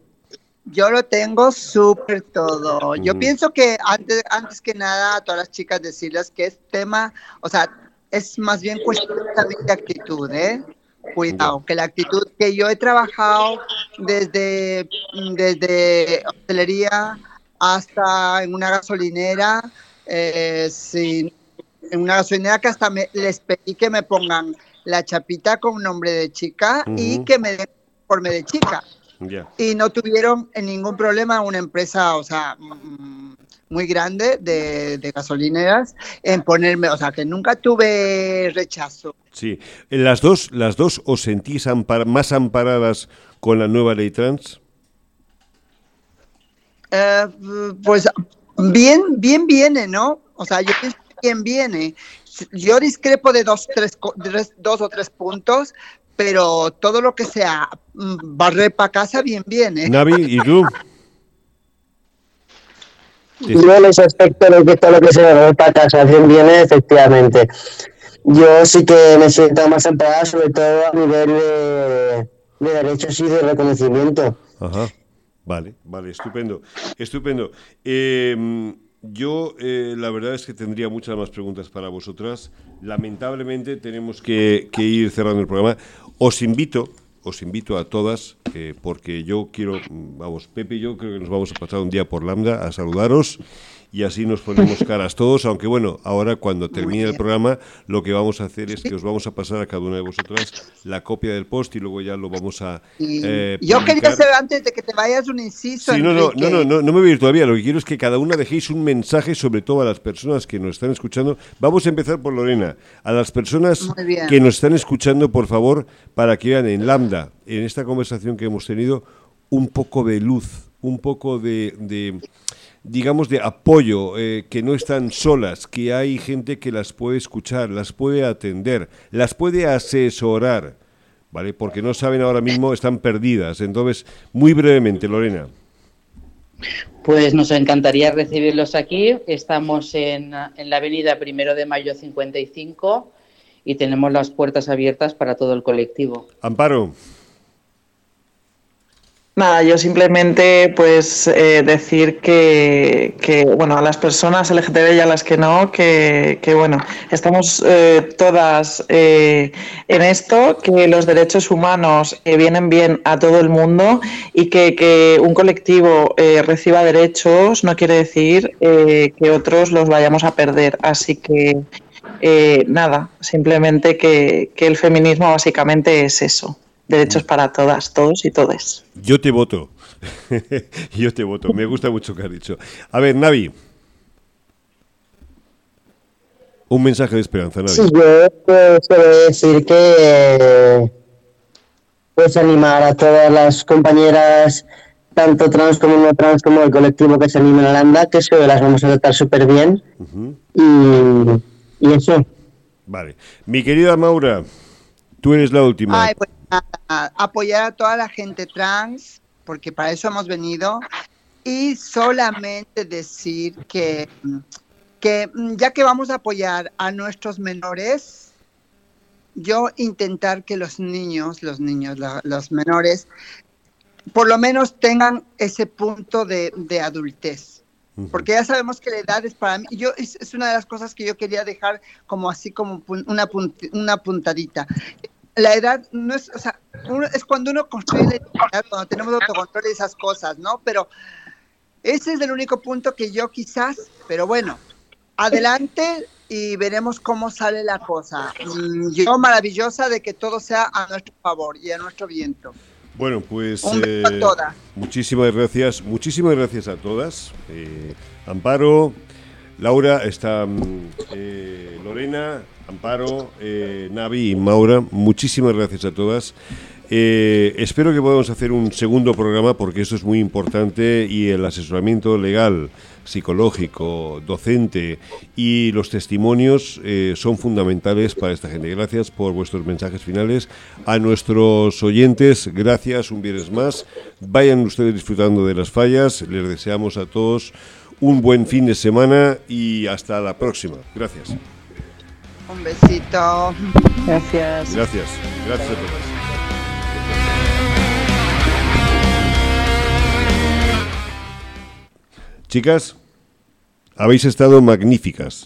Yo lo tengo súper todo. Yo pienso que antes, antes que nada a todas las chicas decirles que es tema, o sea, es más bien cuestión de actitud, ¿eh? Cuidado, que la actitud que yo he trabajado desde, desde hostelería hasta en una gasolinera, eh, en una gasolinera que hasta les pedí que me pongan la chapita con nombre de chica y que me den forma de chica. Y no tuvieron ningún problema una empresa, o sea, mm, muy grande de, gasolineras en ponerme, o sea, que nunca tuve rechazo. Sí, las dos, las dos os sentís más amparadas con la nueva ley trans. Eh, pues bien, bien viene, ¿no? O sea, yo pienso que bien viene. Yo discrepo de dos, tres, dos o tres puntos, pero todo lo que sea mm, barrer para casa, bien viene. Navi, ¿y tú? Yo en ese aspecto de que todo lo que para casa, bien viene, efectivamente. Yo sí que me siento más amparada, sobre todo a nivel de, derechos y de reconocimiento. Ajá. Vale, vale, estupendo. Estupendo. Eh, yo, eh, la verdad es que tendría muchas más preguntas para vosotras. Lamentablemente tenemos que, ir cerrando el programa. Os invito, os invito a todas, eh, porque yo quiero, vamos, Pepe y yo creo que nos vamos a pasar un día por Lambda a saludaros y así nos ponemos caras todos, aunque bueno, ahora cuando termine el programa lo que vamos a hacer es que os vamos a pasar a cada una de vosotras la copia del post y luego ya lo vamos a... Eh, yo quería hacer antes de que te vayas un inciso. Sí, no, no, no, no, no, me voy a ir todavía, lo que quiero es que cada una dejéis un mensaje sobre todo a las personas que nos están escuchando. Vamos a empezar por Lorena, a las personas que nos están escuchando, por favor, para que vean en Lambda, en esta conversación que hemos tenido, un poco de luz, un poco de digamos, de apoyo, eh, que no están solas, que hay gente que las puede escuchar, las puede atender, las puede asesorar, ¿vale? Porque no saben ahora mismo, están perdidas. Entonces, muy brevemente, Lorena. Pues nos encantaría recibirlos aquí. Estamos en, en la avenida Primero de Mayo 55 y tenemos las puertas abiertas para todo el colectivo. Amparo. Nada, yo simplemente pues eh, decir que, bueno, a las personas LGTB y a las que no, que, bueno, estamos eh, todas eh, en esto, que los derechos humanos vienen bien a todo el mundo y que, que un colectivo reciba derechos no quiere decir que otros los vayamos a perder. Así que nada, simplemente que, que el feminismo básicamente es eso derechos para todas, todos y todes. Yo te voto. Yo te voto. Me gusta mucho lo que has dicho. A ver, Navi. Un mensaje de esperanza, Navi. Sí, yo pues, decir que pues animar a todas las compañeras, tanto trans como no trans, como el colectivo que se anima en anda, que se las vamos a tratar súper bien. y, y, eso. Vale. Mi querida Maura, tú eres la última. Ay, pues apoyar a toda la gente trans, porque para eso hemos venido, y solamente decir que, que ya que vamos a apoyar a nuestros menores, yo intentar que los niños, los niños, los menores, por lo menos tengan ese punto de, de adultez. porque ya sabemos que la edad es para mí, yo es, es, una de las cosas que yo quería dejar como así como una, una puntadita. La edad no es, o sea, es cuando uno construye la cuando tenemos autocontrol y esas cosas, ¿no? Pero ese es el único punto que yo quizás, pero bueno, adelante y veremos cómo sale la cosa. Mm, yo maravillosa de que todo sea a nuestro favor y a nuestro viento. Bueno, pues eh, muchísimas gracias, muchísimas gracias a todas. Eh, Amparo, Laura, está mm, eh, Lorena, Amparo, Navi y Maura. Muchísimas gracias a todas. espero que podamos hacer un segundo programa porque eso es muy importante y el asesoramiento legal psicológico, docente y los testimonios eh, son fundamentales para esta gente. Gracias por vuestros mensajes finales. A nuestros oyentes, gracias un viernes más. Vayan ustedes disfrutando de las fallas. Les deseamos a todos un buen fin de semana y hasta la próxima. Gracias. Un besito. Gracias. Gracias. Gracias a todos. Chicas, habéis estado magníficas.